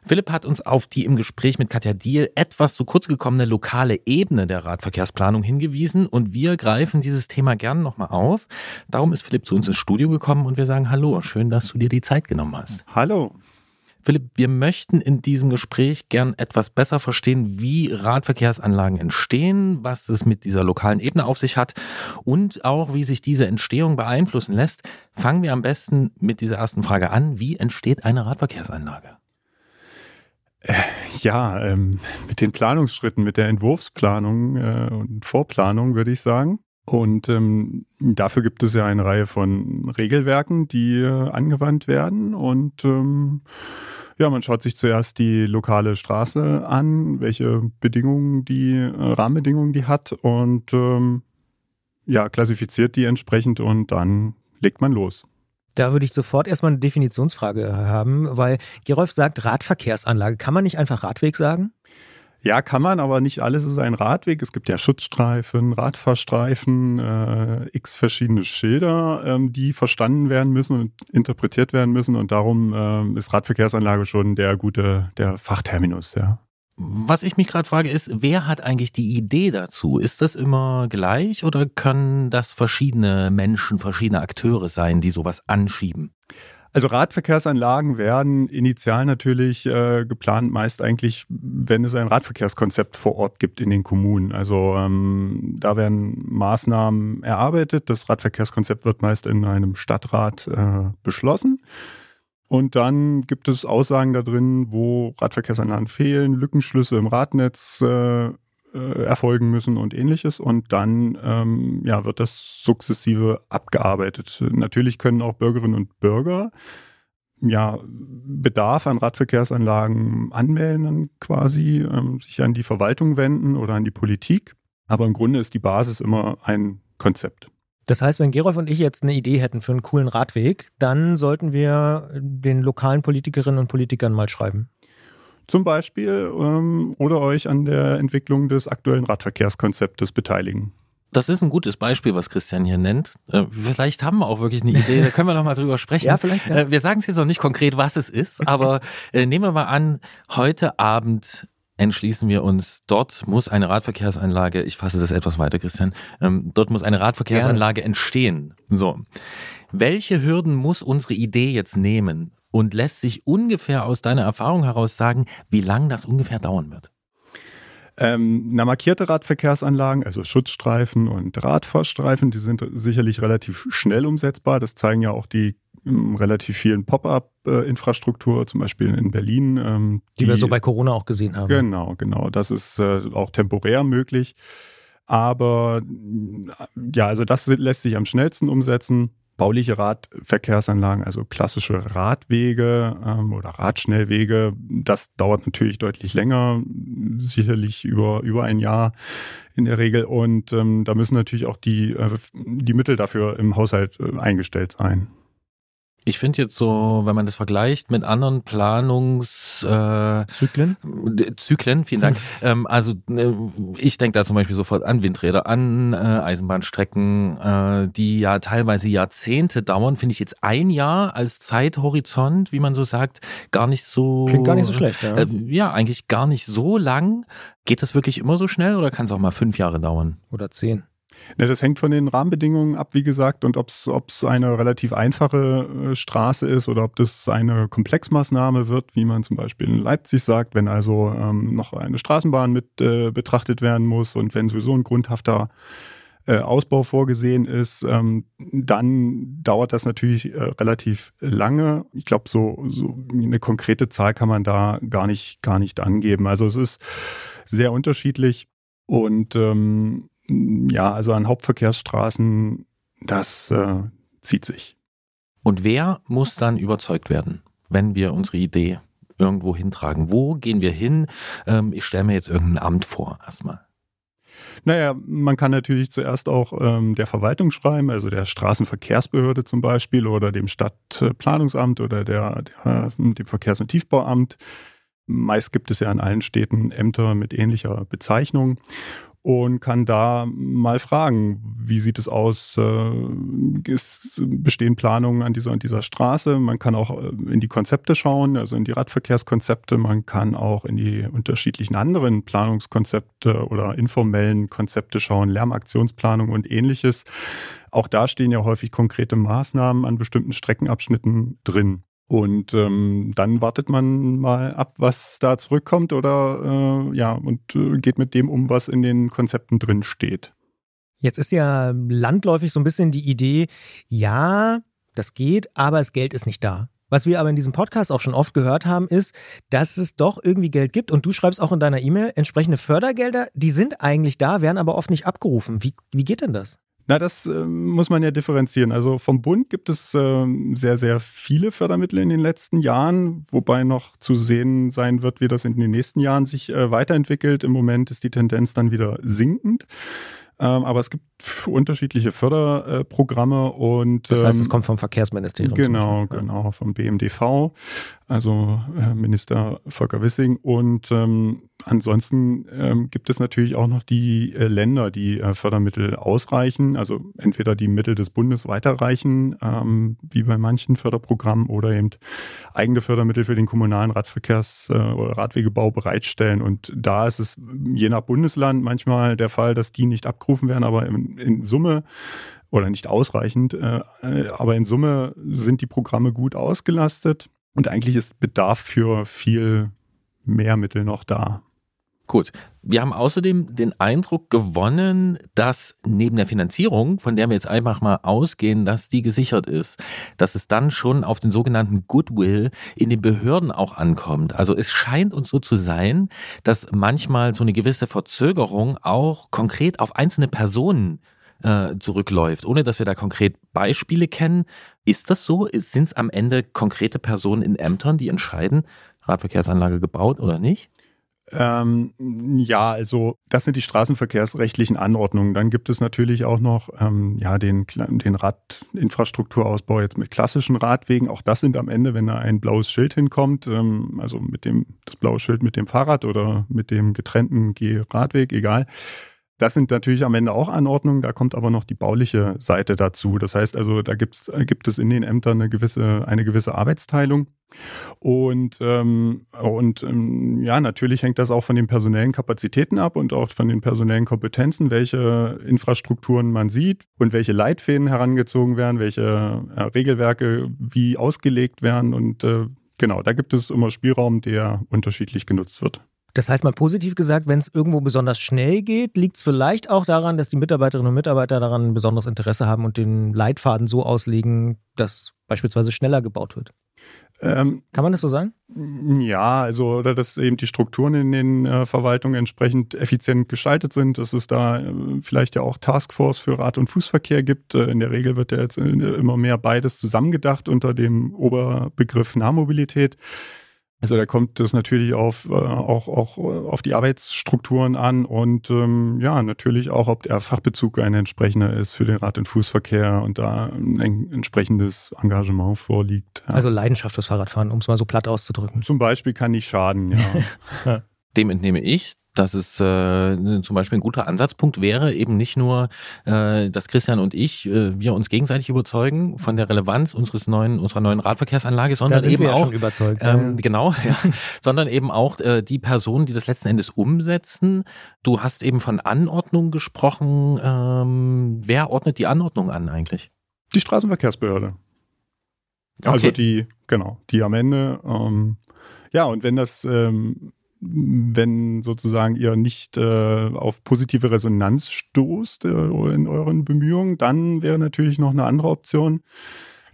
Philipp hat uns auf die im Gespräch mit Katja Diel etwas zu kurz gekommene lokale Ebene der Radverkehrsplanung hingewiesen und wir greifen dieses Thema gern nochmal auf. Darum ist Philipp zu uns ins Studio gekommen und wir sagen Hallo, schön, dass du dir die Zeit genommen hast. Hallo. Philipp, wir möchten in diesem Gespräch gern etwas besser verstehen, wie Radverkehrsanlagen entstehen, was es mit dieser lokalen Ebene auf sich hat und auch, wie sich diese Entstehung beeinflussen lässt. Fangen wir am besten mit dieser ersten Frage an. Wie entsteht eine Radverkehrsanlage? Ja, ähm, mit den Planungsschritten, mit der Entwurfsplanung äh, und Vorplanung würde ich sagen. Und ähm, dafür gibt es ja eine Reihe von Regelwerken, die äh, angewandt werden. Und ähm, ja, man schaut sich zuerst die lokale Straße an, welche Bedingungen die, äh, Rahmenbedingungen die hat und ähm, ja, klassifiziert die entsprechend und dann legt man los. Da würde ich sofort erstmal eine Definitionsfrage haben, weil Gerolf sagt Radverkehrsanlage. Kann man nicht einfach Radweg sagen? Ja, kann man, aber nicht alles ist ein Radweg. Es gibt ja Schutzstreifen, Radfahrstreifen, äh, x verschiedene Schilder, ähm, die verstanden werden müssen und interpretiert werden müssen. Und darum ähm, ist Radverkehrsanlage schon der gute, der Fachterminus, ja. Was ich mich gerade frage, ist, wer hat eigentlich die Idee dazu? Ist das immer gleich oder können das verschiedene Menschen, verschiedene Akteure sein, die sowas anschieben? Also Radverkehrsanlagen werden initial natürlich äh, geplant, meist eigentlich, wenn es ein Radverkehrskonzept vor Ort gibt in den Kommunen. Also ähm, da werden Maßnahmen erarbeitet. Das Radverkehrskonzept wird meist in einem Stadtrat äh, beschlossen. Und dann gibt es Aussagen da drin, wo Radverkehrsanlagen fehlen, Lückenschlüsse im Radnetz äh, äh, erfolgen müssen und ähnliches. Und dann ähm, ja, wird das sukzessive abgearbeitet. Natürlich können auch Bürgerinnen und Bürger ja, Bedarf an Radverkehrsanlagen anmelden, quasi ähm, sich an die Verwaltung wenden oder an die Politik. Aber im Grunde ist die Basis immer ein Konzept. Das heißt, wenn Gerolf und ich jetzt eine Idee hätten für einen coolen Radweg, dann sollten wir den lokalen Politikerinnen und Politikern mal schreiben. Zum Beispiel ähm, oder euch an der Entwicklung des aktuellen Radverkehrskonzeptes beteiligen. Das ist ein gutes Beispiel, was Christian hier nennt. Äh, vielleicht haben wir auch wirklich eine Idee, da können wir noch mal drüber sprechen. Ja, vielleicht, ja. Äh, wir sagen es jetzt noch nicht konkret, was es ist, aber äh, nehmen wir mal an, heute Abend entschließen wir uns, dort muss eine Radverkehrsanlage, ich fasse das etwas weiter, Christian, ähm, dort muss eine Radverkehrsanlage entstehen. So. Welche Hürden muss unsere Idee jetzt nehmen und lässt sich ungefähr aus deiner Erfahrung heraus sagen, wie lang das ungefähr dauern wird? Ähm, na, markierte Radverkehrsanlagen, also Schutzstreifen und Radfahrstreifen, die sind sicherlich relativ schnell umsetzbar. Das zeigen ja auch die relativ vielen Pop-up-Infrastruktur, zum Beispiel in Berlin. Ähm, Die, wir so bei Corona auch gesehen haben. Genau, genau. Das ist äh, auch temporär möglich. Aber ja, also das lässt sich am schnellsten umsetzen. bauliche Radverkehrsanlagen, also klassische Radwege ähm, oder Radschnellwege, das dauert natürlich deutlich länger, sicherlich über, über ein Jahr in der Regel. Und ähm, da müssen natürlich auch die, äh, die Mittel dafür im Haushalt äh, eingestellt sein. Ich finde jetzt so, wenn man das vergleicht mit anderen Planungszyklen, äh, Zyklen, vielen Dank. ähm, also äh, ich denke da zum Beispiel sofort an Windräder, an äh, Eisenbahnstrecken, äh, die ja teilweise Jahrzehnte dauern. Finde ich jetzt ein Jahr als Zeithorizont, wie man so sagt, gar nicht so. Klingt gar nicht so schlecht. Ja, äh, ja eigentlich gar nicht so lang. Geht das wirklich immer so schnell oder kann es auch mal fünf Jahre dauern? Oder zehn. Ja, das hängt von den Rahmenbedingungen ab, wie gesagt, und ob es eine relativ einfache äh, Straße ist oder ob das eine Komplexmaßnahme wird, wie man zum Beispiel in Leipzig sagt, wenn also ähm, noch eine Straßenbahn mit äh, betrachtet werden muss und wenn sowieso ein grundhafter äh, Ausbau vorgesehen ist, ähm, dann dauert das natürlich äh, relativ lange. Ich glaube, so, so eine konkrete Zahl kann man da gar nicht, gar nicht angeben. Also es ist sehr unterschiedlich. Und ähm, ja, also an Hauptverkehrsstraßen, das äh, zieht sich. Und wer muss dann überzeugt werden, wenn wir unsere Idee irgendwo hintragen? Wo gehen wir hin? Ähm, ich stelle mir jetzt irgendein Amt vor, erstmal. Naja, man kann natürlich zuerst auch ähm, der Verwaltung schreiben, also der Straßenverkehrsbehörde zum Beispiel oder dem Stadtplanungsamt oder der, der, dem Verkehrs- und Tiefbauamt. Meist gibt es ja in allen Städten Ämter mit ähnlicher Bezeichnung und kann da mal fragen, wie sieht es aus? Äh, ist, bestehen Planungen an dieser, an dieser Straße? Man kann auch äh, in die Konzepte schauen, also in die Radverkehrskonzepte. Man kann auch in die unterschiedlichen anderen Planungskonzepte oder informellen Konzepte schauen, Lärmaktionsplanung und ähnliches. Auch da stehen ja häufig konkrete Maßnahmen an bestimmten Streckenabschnitten drin. Und ähm, dann wartet man mal ab, was da zurückkommt oder äh, ja, und äh, geht mit dem um, was in den Konzepten drin steht. Jetzt ist ja landläufig so ein bisschen die Idee, ja, das geht, aber das Geld ist nicht da. Was wir aber in diesem Podcast auch schon oft gehört haben, ist, dass es doch irgendwie Geld gibt und du schreibst auch in deiner E-Mail, entsprechende Fördergelder, die sind eigentlich da, werden aber oft nicht abgerufen. Wie, wie geht denn das? Na, das äh, muss man ja differenzieren. Also vom Bund gibt es äh, sehr, sehr viele Fördermittel in den letzten Jahren, wobei noch zu sehen sein wird, wie das in den nächsten Jahren sich äh, weiterentwickelt. Im Moment ist die Tendenz dann wieder sinkend. Ähm, aber es gibt unterschiedliche Förderprogramme und. Das heißt, es ähm, kommt vom Verkehrsministerium. Genau, genau, vom BMDV, also äh, Minister Volker Wissing. Und ähm, ansonsten ähm, gibt es natürlich auch noch die äh, Länder, die äh, Fördermittel ausreichen, also entweder die Mittel des Bundes weiterreichen, ähm, wie bei manchen Förderprogrammen, oder eben eigene Fördermittel für den kommunalen Radverkehrs- äh, oder Radwegebau bereitstellen. Und da ist es je nach Bundesland manchmal der Fall, dass die nicht abgerufen werden, aber in in, Summe oder nicht ausreichend, äh, aber in Summe sind die Programme gut ausgelastet und eigentlich ist Bedarf für viel mehr Mittel noch da. Gut. Wir haben außerdem den Eindruck gewonnen, dass neben der Finanzierung, von der wir jetzt einfach mal ausgehen, dass die gesichert ist, dass es dann schon auf den sogenannten Goodwill in den Behörden auch ankommt. Also es scheint uns so zu sein, dass manchmal so eine gewisse Verzögerung auch konkret auf einzelne Personen äh, zurückläuft, ohne dass wir da konkret Beispiele kennen. Ist das so? Sind es am Ende konkrete Personen in Ämtern, die entscheiden, Radverkehrsanlage gebaut oder nicht? Ähm, ja, also das sind die straßenverkehrsrechtlichen Anordnungen. Dann gibt es natürlich auch noch ähm, ja, den, den Radinfrastrukturausbau jetzt mit klassischen Radwegen. Auch das sind am Ende, wenn da ein blaues Schild hinkommt, ähm, also mit dem, das blaue Schild mit dem Fahrrad oder mit dem getrennten G-Radweg, egal. Das sind natürlich am Ende auch Anordnungen, da kommt aber noch die bauliche Seite dazu. Das heißt also, da gibt's, gibt es in den Ämtern eine gewisse, eine gewisse Arbeitsteilung. Und, ähm, und ähm, ja, natürlich hängt das auch von den personellen Kapazitäten ab und auch von den personellen Kompetenzen, welche Infrastrukturen man sieht und welche Leitfäden herangezogen werden, welche äh, Regelwerke wie ausgelegt werden. Und äh, genau, da gibt es immer Spielraum, der unterschiedlich genutzt wird. Das heißt mal positiv gesagt, wenn es irgendwo besonders schnell geht, liegt es vielleicht auch daran, dass die Mitarbeiterinnen und Mitarbeiter daran ein besonderes Interesse haben und den Leitfaden so auslegen, dass beispielsweise schneller gebaut wird. Ähm, Kann man das so sagen? Ja, also oder dass eben die Strukturen in den äh, Verwaltungen entsprechend effizient gestaltet sind, dass es da äh, vielleicht ja auch Taskforce für Rad- und Fußverkehr gibt. Äh, in der Regel wird ja jetzt äh, immer mehr beides zusammengedacht unter dem Oberbegriff Nahmobilität. Also da kommt es natürlich auf, äh, auch, auch auf die Arbeitsstrukturen an und ähm, ja, natürlich auch, ob der Fachbezug ein entsprechender ist für den Rad- und Fußverkehr und da ein entsprechendes Engagement vorliegt. Ja. Also Leidenschaft fürs Fahrradfahren, um es mal so platt auszudrücken. Zum Beispiel kann nicht schaden, ja. Dem entnehme ich, dass es äh, zum Beispiel ein guter Ansatzpunkt wäre, eben nicht nur, äh, dass Christian und ich, äh, wir uns gegenseitig überzeugen von der Relevanz unseres neuen, unserer neuen Radverkehrsanlage, sondern eben ja auch, überzeugt, ähm, genau, ja, sondern eben auch äh, die Personen, die das letzten Endes umsetzen. Du hast eben von Anordnung gesprochen. Ähm, wer ordnet die Anordnung an eigentlich? Die Straßenverkehrsbehörde. Also okay. Also die, genau, die am Ende, ähm, ja, und wenn das ähm, wenn sozusagen ihr nicht äh, auf positive Resonanz stoßt äh, in euren Bemühungen, dann wäre natürlich noch eine andere Option.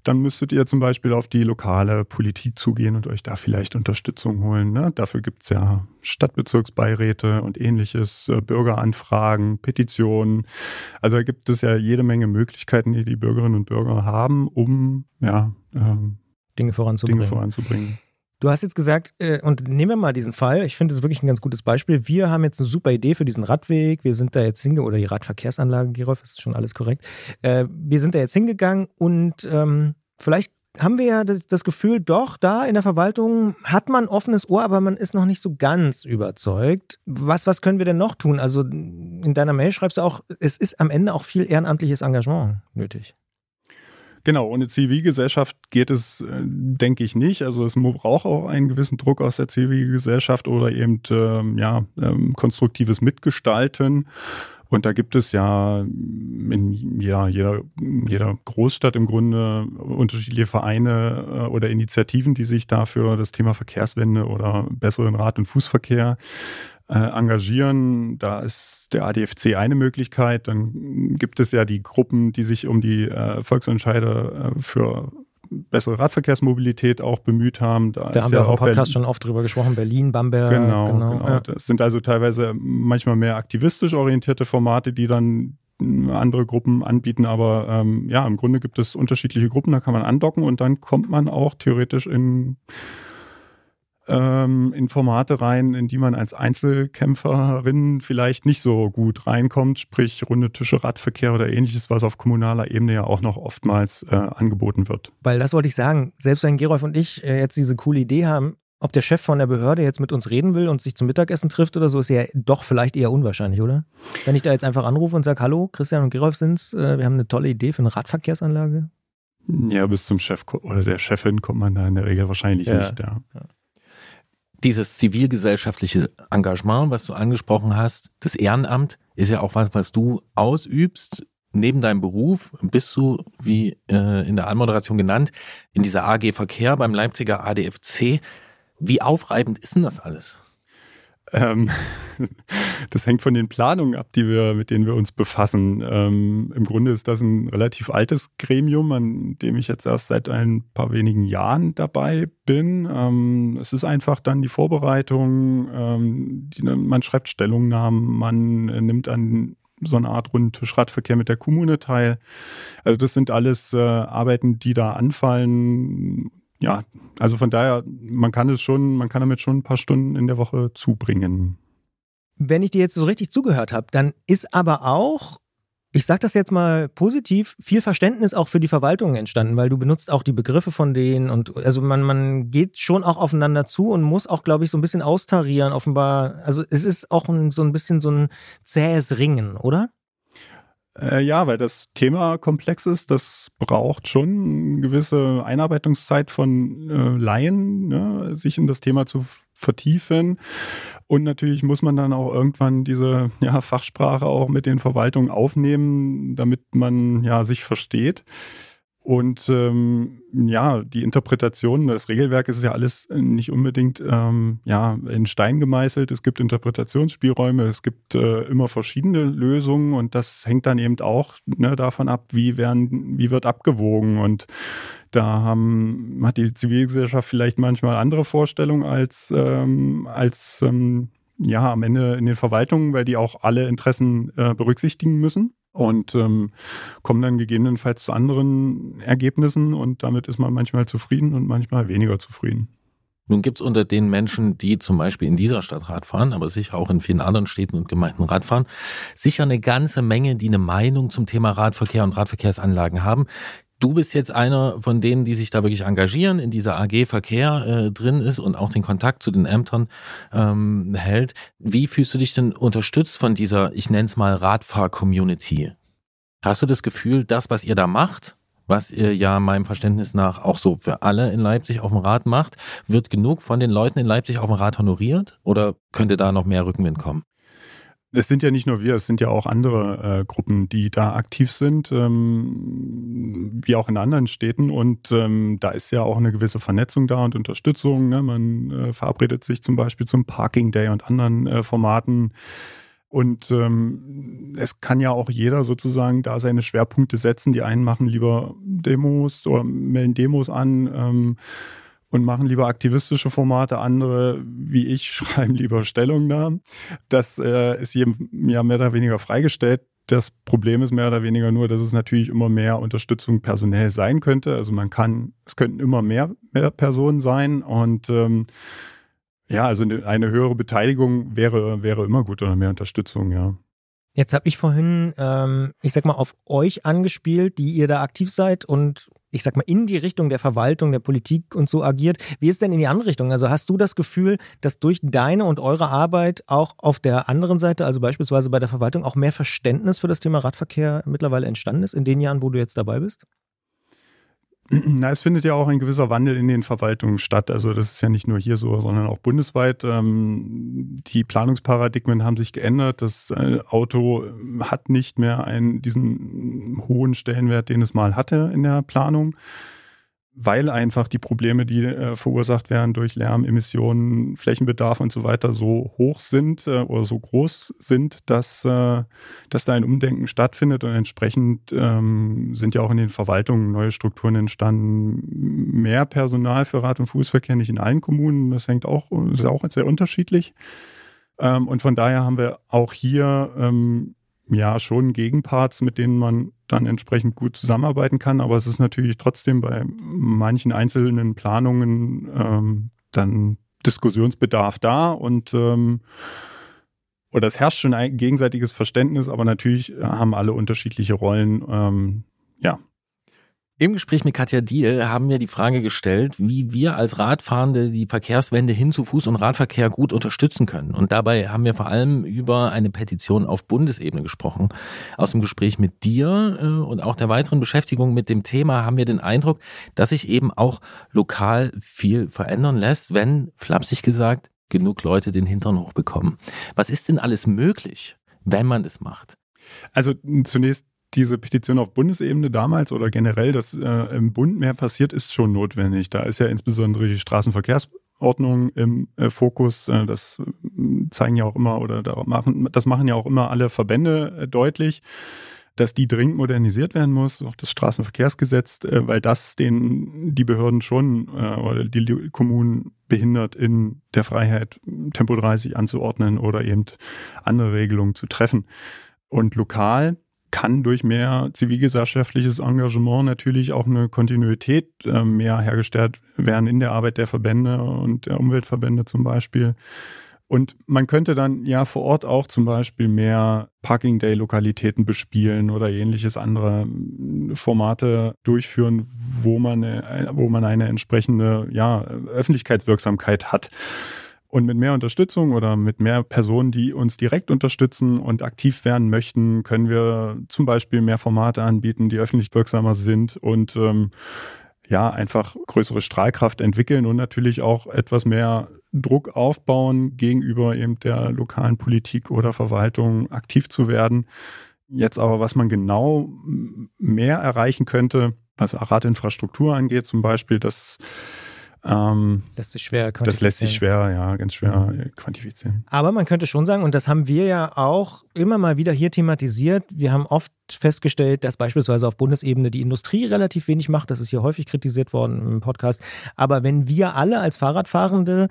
Dann müsstet ihr zum Beispiel auf die lokale Politik zugehen und euch da vielleicht Unterstützung holen. Ne? Dafür gibt es ja Stadtbezirksbeiräte und ähnliches, äh, Bürgeranfragen, Petitionen. Also da gibt es ja jede Menge Möglichkeiten, die die Bürgerinnen und Bürger haben, um ja, ähm, Dinge voranzubringen. Dinge voranzubringen. Du hast jetzt gesagt, äh, und nehmen wir mal diesen Fall, ich finde das wirklich ein ganz gutes Beispiel. Wir haben jetzt eine super Idee für diesen Radweg. Wir sind da jetzt hingegangen, oder die Radverkehrsanlage, Gerolf, ist schon alles korrekt. Äh, wir sind da jetzt hingegangen und ähm, vielleicht haben wir ja das, das, Gefühl, doch, da in der Verwaltung hat man offenes Ohr, aber man ist noch nicht so ganz überzeugt. Was, was können wir denn noch tun? Also in deiner Mail schreibst du auch, es ist am Ende auch viel ehrenamtliches Engagement nötig. Genau, ohne Zivilgesellschaft geht es, äh, denke ich, nicht. Also es braucht auch einen gewissen Druck aus der Zivilgesellschaft oder eben ähm, ja, ähm, konstruktives Mitgestalten. Und da gibt es ja in ja, jeder, jeder Großstadt im Grunde unterschiedliche Vereine äh, oder Initiativen, die sich dafür das Thema Verkehrswende oder besseren Rad- und Fußverkehr äh, engagieren. Da ist der ADFC eine Möglichkeit. Dann gibt es ja die Gruppen, die sich um die äh, Volksentscheide äh, für bessere Radverkehrsmobilität auch bemüht haben. Da, da haben ja wir auch im Podcast Berlin, schon oft drüber gesprochen, Berlin, Bamberg. Genau, genau. genau. Ja. Das sind also teilweise manchmal mehr aktivistisch orientierte Formate, die dann andere Gruppen anbieten, aber ähm, ja, im Grunde gibt es unterschiedliche Gruppen, da kann man andocken und dann kommt man auch theoretisch in ähm, in Formate rein, in die man als Einzelkämpferin vielleicht nicht so gut reinkommt, sprich runde Tische, Radverkehr oder ähnliches, was auf kommunaler Ebene ja auch noch oftmals äh, angeboten wird. Weil das wollte ich sagen, selbst wenn Gerolf und ich äh, jetzt diese coole Idee haben, ob der Chef von der Behörde jetzt mit uns reden will und sich zum Mittagessen trifft oder so, ist ja doch vielleicht eher unwahrscheinlich, oder? Wenn ich da jetzt einfach anrufe und sage, hallo, Christian und Gerolf sind's, äh, wir haben eine tolle Idee für eine Radverkehrsanlage. Ja, bis zum Chef oder der Chefin kommt man da in der Regel wahrscheinlich ja. nicht, ja. ja dieses zivilgesellschaftliche Engagement, was du angesprochen hast, das Ehrenamt, ist ja auch was, was du ausübst. Neben deinem Beruf bist du, wie äh, in der Anmoderation genannt, in dieser AG Verkehr beim Leipziger ADFC. Wie aufreibend ist denn das alles? Ähm, das hängt von den Planungen ab, die wir, mit denen wir uns befassen. Ähm, Im Grunde ist das ein relativ altes Gremium, an dem ich jetzt erst seit ein paar wenigen Jahren dabei bin. Ähm, es ist einfach dann die Vorbereitung, ähm, die, man schreibt Stellungnahmen, man äh, nimmt an so eine Art runden Tischradverkehr mit der Kommune teil. Also das sind alles äh, Arbeiten, die da anfallen ja, also von daher, man kann es schon, man kann damit schon ein paar Stunden in der Woche zubringen. Wenn ich dir jetzt so richtig zugehört habe, dann ist aber auch, ich sage das jetzt mal positiv, viel Verständnis auch für die Verwaltung entstanden, weil du benutzt auch die Begriffe von denen und also man, man geht schon auch aufeinander zu und muss auch, glaube ich, so ein bisschen austarieren, offenbar. Also es ist auch ein, so ein bisschen so ein zähes Ringen, oder? Äh, ja, weil das Thema komplex ist, das braucht schon eine gewisse Einarbeitungszeit von äh, Laien, ne, sich in das Thema zu vertiefen. Und natürlich muss man dann auch irgendwann diese ja, Fachsprache auch mit den Verwaltungen aufnehmen, damit man ja sich versteht. Und ähm, ja, die Interpretation, das Regelwerk ist ja alles nicht unbedingt ähm, ja, in Stein gemeißelt. Es gibt Interpretationsspielräume, es gibt äh, immer verschiedene Lösungen und das hängt dann eben auch ne, davon ab, wie, werden, wie wird abgewogen. Und da haben, hat die Zivilgesellschaft vielleicht manchmal andere Vorstellungen als, ähm, als ähm, ja, am Ende in den Verwaltungen, weil die auch alle Interessen äh, berücksichtigen müssen und ähm, kommen dann gegebenenfalls zu anderen Ergebnissen und damit ist man manchmal zufrieden und manchmal weniger zufrieden. Nun gibt es unter den Menschen, die zum Beispiel in dieser Stadt Rad fahren, aber sicher auch in vielen anderen Städten und Gemeinden Rad fahren, sicher eine ganze Menge, die eine Meinung zum Thema Radverkehr und Radverkehrsanlagen haben. Du bist jetzt einer von denen, die sich da wirklich engagieren, in dieser AG Verkehr äh, drin ist und auch den Kontakt zu den Ämtern ähm, hält. Wie fühlst du dich denn unterstützt von dieser, ich nenne es mal Radfahr-Community? Hast du das Gefühl, das, was ihr da macht, was ihr ja meinem Verständnis nach auch so für alle in Leipzig auf dem Rad macht, wird genug von den Leuten in Leipzig auf dem Rad honoriert? Oder könnte da noch mehr Rückenwind kommen? Es sind ja nicht nur wir, es sind ja auch andere äh, Gruppen, die da aktiv sind, ähm, wie auch in anderen Städten. Und ähm, da ist ja auch eine gewisse Vernetzung da und Unterstützung. Ne? Man äh, verabredet sich zum Beispiel zum Parking Day und anderen äh, Formaten. Und ähm, es kann ja auch jeder sozusagen da seine Schwerpunkte setzen. Die einen machen lieber Demos oder melden Demos an ähm, und machen lieber aktivistische Formate, andere, wie ich, schreiben lieber Stellungnahmen. Das äh, ist jedem ja mehr oder weniger freigestellt. Das Problem ist mehr oder weniger nur, dass es natürlich immer mehr Unterstützung personell sein könnte. Also man kann, es könnten immer mehr, mehr Personen sein und ähm, ja, also eine höhere Beteiligung wäre, wäre immer gut oder mehr Unterstützung, ja. Jetzt habe ich vorhin, ähm, ich sag mal, auf euch angespielt, die ihr da aktiv seid und ich sag mal, in die Richtung der Verwaltung, der Politik und so agiert. Wie ist denn in die andere Richtung? Also hast du das Gefühl, dass durch deine und eure Arbeit auch auf der anderen Seite, also beispielsweise bei der Verwaltung, auch mehr Verständnis für das Thema Radverkehr mittlerweile entstanden ist in den Jahren, wo du jetzt dabei bist? Na, es findet ja auch ein gewisser Wandel in den Verwaltungen statt. Also das ist ja nicht nur hier so, sondern auch bundesweit. Ähm, die Planungsparadigmen haben sich geändert. Das äh, Auto hat nicht mehr einen, diesen hohen Stellenwert, den es mal hatte in der Planung weil einfach die Probleme, die äh, verursacht werden durch Lärm, Emissionen, Flächenbedarf und so weiter so hoch sind äh, oder so groß sind, dass, äh, dass da ein Umdenken stattfindet. Und entsprechend ähm, sind ja auch in den Verwaltungen neue Strukturen entstanden, mehr Personal für Rad- und Fußverkehr, nicht in allen Kommunen, das hängt auch, ist auch sehr unterschiedlich. Ähm, und von daher haben wir auch hier ähm, ja schon Gegenparts, mit denen man dann entsprechend gut zusammenarbeiten kann. Aber es ist natürlich trotzdem bei manchen einzelnen Planungen ähm, dann Diskussionsbedarf da und ähm, oder es herrscht schon ein gegenseitiges Verständnis, aber natürlich haben alle unterschiedliche Rollen. Ähm, ja, im Gespräch mit Katja Diel haben wir die Frage gestellt, wie wir als Radfahrende die Verkehrswende hin zu Fuß- und Radverkehr gut unterstützen können. Und dabei haben wir vor allem über eine Petition auf Bundesebene gesprochen. Aus dem Gespräch mit dir äh, und auch der weiteren Beschäftigung mit dem Thema haben wir den Eindruck, dass sich eben auch lokal viel verändern lässt, wenn, flapsig gesagt, genug Leute den Hintern hochbekommen. Was ist denn alles möglich, wenn man das macht? Also zunächst diese Petition auf Bundesebene damals oder generell, dass äh, im Bund mehr passiert, ist schon notwendig. Da ist ja insbesondere die Straßenverkehrsordnung im äh, Fokus. Äh, das äh, zeigen ja auch immer oder da machen, das machen ja auch immer alle Verbände äh, deutlich dass die dringend modernisiert werden muss, auch das Straßenverkehrsgesetz, äh, weil das den die Behörden schon oder die Kommunen behindert in der Freiheit, Tempo 30 anzuordnen oder eben andere Regelungen zu treffen. Und lokal kann durch mehr zivilgesellschaftliches Engagement natürlich auch eine Kontinuität äh, mehr hergestellt werden in der Arbeit der Verbände und der Umweltverbände zum Beispiel. Und man könnte dann ja vor Ort auch zum Beispiel mehr Parking Day Lokalitäten bespielen oder ähnliches andere äh, Formate durchführen, wo man, eine, wo man eine entsprechende ja, Öffentlichkeitswirksamkeit hat. Und mit mehr Unterstützung oder mit mehr Personen, die uns direkt unterstützen und aktiv werden möchten, können wir zum Beispiel mehr Formate anbieten, die öffentlich wirksamer sind und ähm, ja, einfach größere Strahlkraft entwickeln und natürlich auch etwas mehr Druck aufbauen, gegenüber eben der lokalen Politik oder Verwaltung aktiv zu werden. Jetzt aber, was man genau mehr erreichen könnte, was Radinfrastruktur angeht, zum Beispiel, das ähm, lässt sich schwer quantifizieren. Das lässt sich schwer, ja, ganz schwer mhm. quantifizieren. Aber man könnte schon sagen, und das haben wir ja auch immer mal wieder hier thematisiert, wir haben oft festgestellt, dass beispielsweise auf Bundesebene die Industrie relativ wenig macht. Das ist hier häufig kritisiert worden im Podcast. Aber wenn wir alle als Fahrradfahrende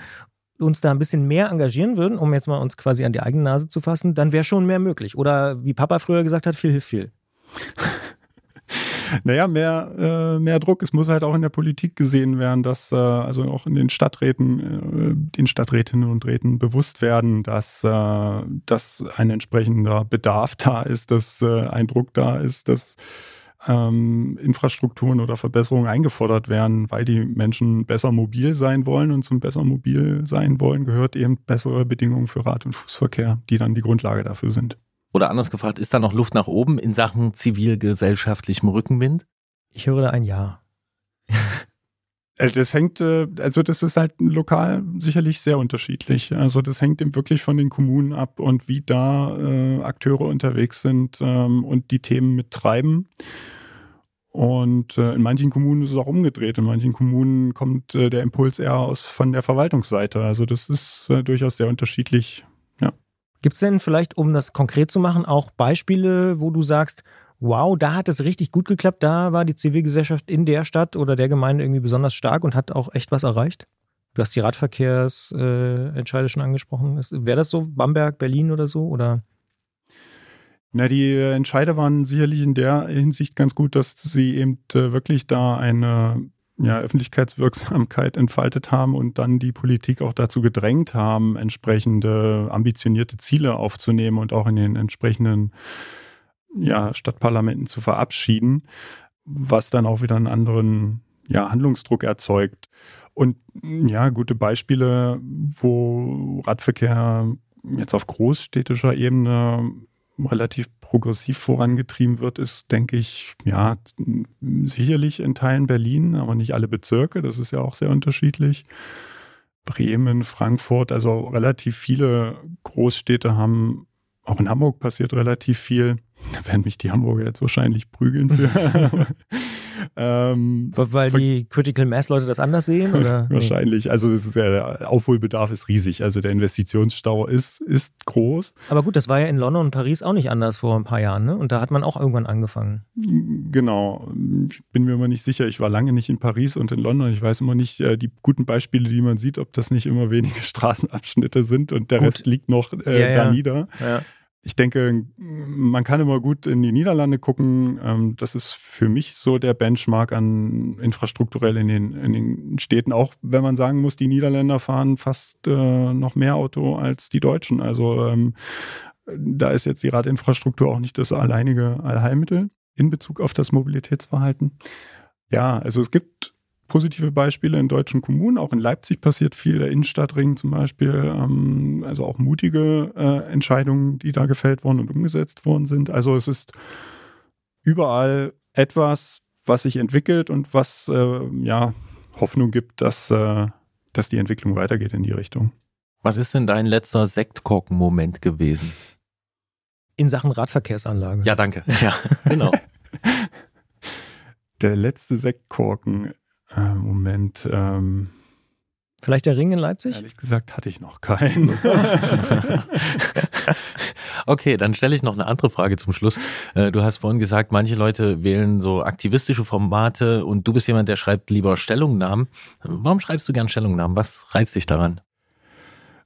uns da ein bisschen mehr engagieren würden, um jetzt mal uns quasi an die eigene Nase zu fassen, dann wäre schon mehr möglich. Oder wie Papa früher gesagt hat, viel hilft viel. naja, mehr, äh, mehr Druck. Es muss halt auch in der Politik gesehen werden, dass äh, also auch in den Stadträten, äh, den Stadträtinnen und Räten bewusst werden, dass, äh, dass ein entsprechender Bedarf da ist, dass äh, ein Druck da ist, dass ähm, Infrastrukturen oder Verbesserungen eingefordert werden, weil die Menschen besser mobil sein wollen und zum besser mobil sein wollen gehört eben bessere Bedingungen für Rad- und Fußverkehr, die dann die Grundlage dafür sind. Oder anders gefragt, ist da noch Luft nach oben in Sachen zivilgesellschaftlichem Rückenwind? Ich höre da ein Ja. Äh, das hängt, äh, also das ist halt lokal sicherlich sehr unterschiedlich. Also das hängt eben wirklich von den Kommunen ab und wie da äh, Akteure unterwegs sind ähm, und die Themen mittreiben. Und äh, in manchen Kommunen ist es auch umgedreht. In manchen Kommunen kommt äh, der Impuls eher aus von der Verwaltungsseite. Also das ist äh, durchaus sehr unterschiedlich. Gibt es denn vielleicht, um das konkret zu machen, auch Beispiele, wo du sagst, wow, da hat es richtig gut geklappt, da war die Zivilgesellschaft in der Stadt oder der Gemeinde irgendwie besonders stark und hat auch echt was erreicht? Du hast die Radverkehrsentscheide schon angesprochen. Wäre das so Bamberg, Berlin oder so? Oder? Na, die Entscheide waren sicherlich in der Hinsicht ganz gut, dass sie eben äh, wirklich da eine ja, Öffentlichkeitswirksamkeit entfaltet haben und dann die Politik auch dazu gedrängt haben, entsprechende ambitionierte Ziele aufzunehmen und auch in den entsprechenden ja, Stadtparlamenten zu verabschieden, was dann auch wieder einen anderen ja, Handlungsdruck erzeugt. Und ja, gute Beispiele, wo Radverkehr jetzt auf großstädtischer Ebene relativ progressiv vorangetrieben wird, ist, denke ich, ja, sicherlich in Teilen Berlin, aber nicht alle Bezirke. Das ist ja auch sehr unterschiedlich. Bremen, Frankfurt, also relativ viele Großstädte haben, auch in Hamburg passiert relativ viel. Da werden mich die Hamburger jetzt wahrscheinlich prügeln für. Ähm, Weil die Critical Mass Leute das anders sehen? Oder? Wahrscheinlich. Also das ist ja, der Aufholbedarf ist riesig. Also der Investitionsstau ist, ist groß. Aber gut, das war ja in London und Paris auch nicht anders vor ein paar Jahren, ne? Und da hat man auch irgendwann angefangen. Genau. Ich bin mir immer nicht sicher. Ich war lange nicht in Paris und in London. Ich weiß immer nicht, äh, die guten Beispiele, die man sieht, ob das nicht immer wenige Straßenabschnitte sind und der gut. Rest liegt noch äh, ja, da ja. nieder. Ja ich denke, man kann immer gut in die Niederlande gucken. Ähm, das ist für mich so der Benchmark an infrastrukturell in den, in den Städten, auch wenn man sagen muss, die Niederländer fahren fast äh, noch mehr Auto als die Deutschen. Also ähm, da ist jetzt die Radinfrastruktur auch nicht das alleinige Allheilmittel in Bezug auf das Mobilitätsverhalten. Ja, also es gibt positive Beispiele in deutschen Kommunen. Auch in Leipzig passiert viel, der Innenstadtring zum Beispiel. Ähm, also auch mutige äh, Entscheidungen, die da gefällt worden und umgesetzt worden sind. Also es ist überall etwas, was sich entwickelt und was äh, ja Hoffnung gibt, dass, äh, dass die Entwicklung weitergeht in die Richtung. Was ist denn dein letzter Sektkorken-Moment gewesen? In Sachen Radverkehrsanlage. Ja, danke. Ja, genau. Der letzte Sektkorken äh, Moment. Ähm, Vielleicht der Ring in Leipzig? Ehrlich gesagt hatte ich noch keinen. okay, dann stelle ich noch eine andere Frage zum Schluss. Äh, du hast vorhin gesagt, manche Leute wählen so aktivistische Formate und du bist jemand, der schreibt lieber Stellungnahmen. Warum schreibst du gern Stellungnahmen? Was reizt dich daran?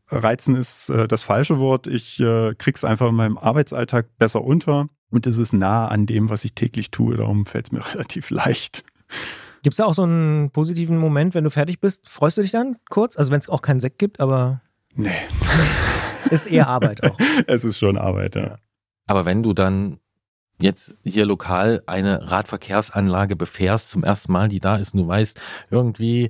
Reizen ist äh, das falsche Wort. Ich äh, krieg's einfach in meinem Arbeitsalltag besser unter und es ist nah an dem, was ich täglich tue. Darum fällt es mir relativ leicht. Gibt es da auch so einen positiven Moment, wenn du fertig bist? Freust du dich dann kurz? Also wenn es auch keinen Sekt gibt, aber. Nee. ist eher Arbeit auch. es ist schon Arbeit, ja. Aber wenn du dann jetzt hier lokal eine Radverkehrsanlage befährst zum ersten Mal, die da ist und du weißt, irgendwie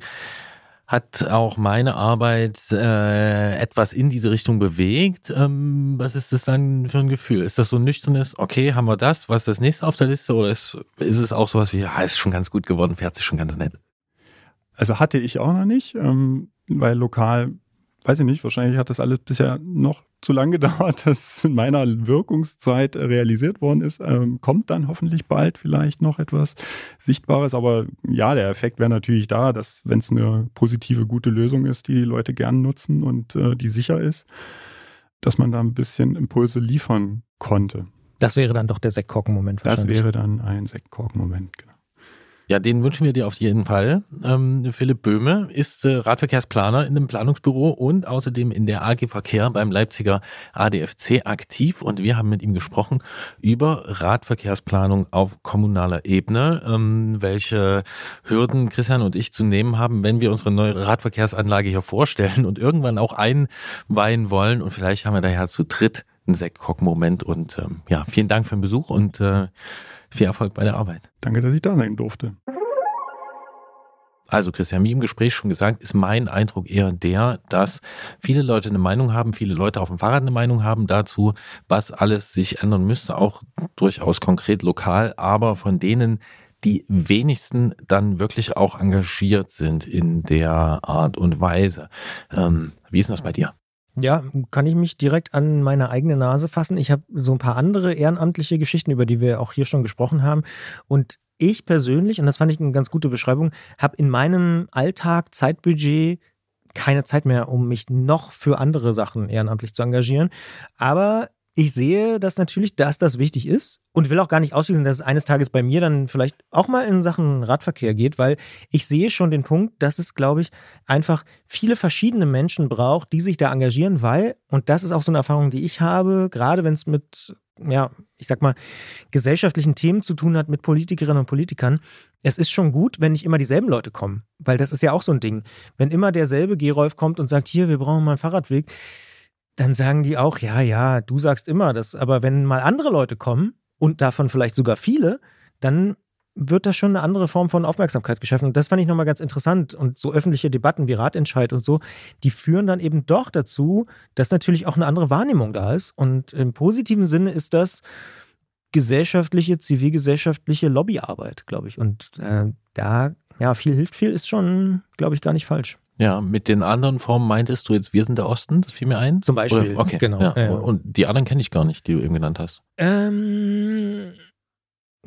hat auch meine Arbeit äh, etwas in diese Richtung bewegt. Ähm, was ist das dann für ein Gefühl? Ist das so ein nüchternes, okay, haben wir das, was ist das nächste auf der Liste oder ist, ist es auch sowas wie, ja, ist schon ganz gut geworden, fährt sich schon ganz nett? Also hatte ich auch noch nicht, ähm, weil lokal weiß ich nicht, wahrscheinlich hat das alles bisher noch zu lange gedauert, dass in meiner Wirkungszeit realisiert worden ist. Ähm, kommt dann hoffentlich bald vielleicht noch etwas Sichtbares. Aber ja, der Effekt wäre natürlich da, dass wenn es eine positive, gute Lösung ist, die die Leute gern nutzen und äh, die sicher ist, dass man da ein bisschen Impulse liefern konnte. Das wäre dann doch der Sektkorken-Moment Das wäre dann ein Sektkorken-Moment, genau. Ja, den wünschen wir dir auf jeden Fall. Ähm, Philipp Böhme ist äh, Radverkehrsplaner in dem Planungsbüro und außerdem in der AG Verkehr beim Leipziger ADFC aktiv. Und wir haben mit ihm gesprochen über Radverkehrsplanung auf kommunaler Ebene, ähm, welche Hürden Christian und ich zu nehmen haben, wenn wir unsere neue Radverkehrsanlage hier vorstellen und irgendwann auch einweihen wollen. Und vielleicht haben wir daher zu dritt einen Sektkock-Moment. Und ähm, ja, vielen Dank für den Besuch und äh, viel Erfolg bei der Arbeit. Danke, dass ich da sein durfte. Also Christian, wie im Gespräch schon gesagt, ist mein Eindruck eher der, dass viele Leute eine Meinung haben, viele Leute auf dem Fahrrad eine Meinung haben dazu, was alles sich ändern müsste, auch durchaus konkret lokal, aber von denen die wenigsten dann wirklich auch engagiert sind in der Art und Weise. Ähm, wie ist denn das bei dir? Ja, kann ich mich direkt an meine eigene Nase fassen. Ich habe so ein paar andere ehrenamtliche Geschichten, über die wir auch hier schon gesprochen haben. Und ich persönlich, und das fand ich eine ganz gute Beschreibung, habe in meinem Alltag Zeitbudget keine Zeit mehr, um mich noch für andere Sachen ehrenamtlich zu engagieren. Aber ich sehe das natürlich, dass das wichtig ist und will auch gar nicht ausschließen, dass es eines Tages bei mir dann vielleicht auch mal in Sachen Radverkehr geht, weil ich sehe schon den Punkt, dass es, glaube ich, einfach viele verschiedene Menschen braucht, die sich da engagieren, weil, und das ist auch so eine Erfahrung, die ich habe, gerade wenn es mit, ja, ich sag mal, gesellschaftlichen Themen zu tun hat, mit Politikerinnen und Politikern, es ist schon gut, wenn nicht immer dieselben Leute kommen, weil das ist ja auch so ein Ding. Wenn immer derselbe Gerolf kommt und sagt, hier, wir brauchen mal einen Fahrradweg, dann sagen die auch, ja, ja, du sagst immer das. Aber wenn mal andere Leute kommen und davon vielleicht sogar viele, dann wird da schon eine andere Form von Aufmerksamkeit geschaffen. Und das fand ich nochmal ganz interessant. Und so öffentliche Debatten wie Ratentscheid und so, die führen dann eben doch dazu, dass natürlich auch eine andere Wahrnehmung da ist. Und im positiven Sinne ist das gesellschaftliche, zivilgesellschaftliche Lobbyarbeit, glaube ich. Und äh, da, ja, viel hilft viel, ist schon, glaube ich, gar nicht falsch. Ja, mit den anderen Formen meintest du jetzt, wir sind der Osten, das fiel mir ein? Zum Beispiel. Oder? Okay, genau. Ja. Ja. Und die anderen kenne ich gar nicht, die du eben genannt hast. Ähm,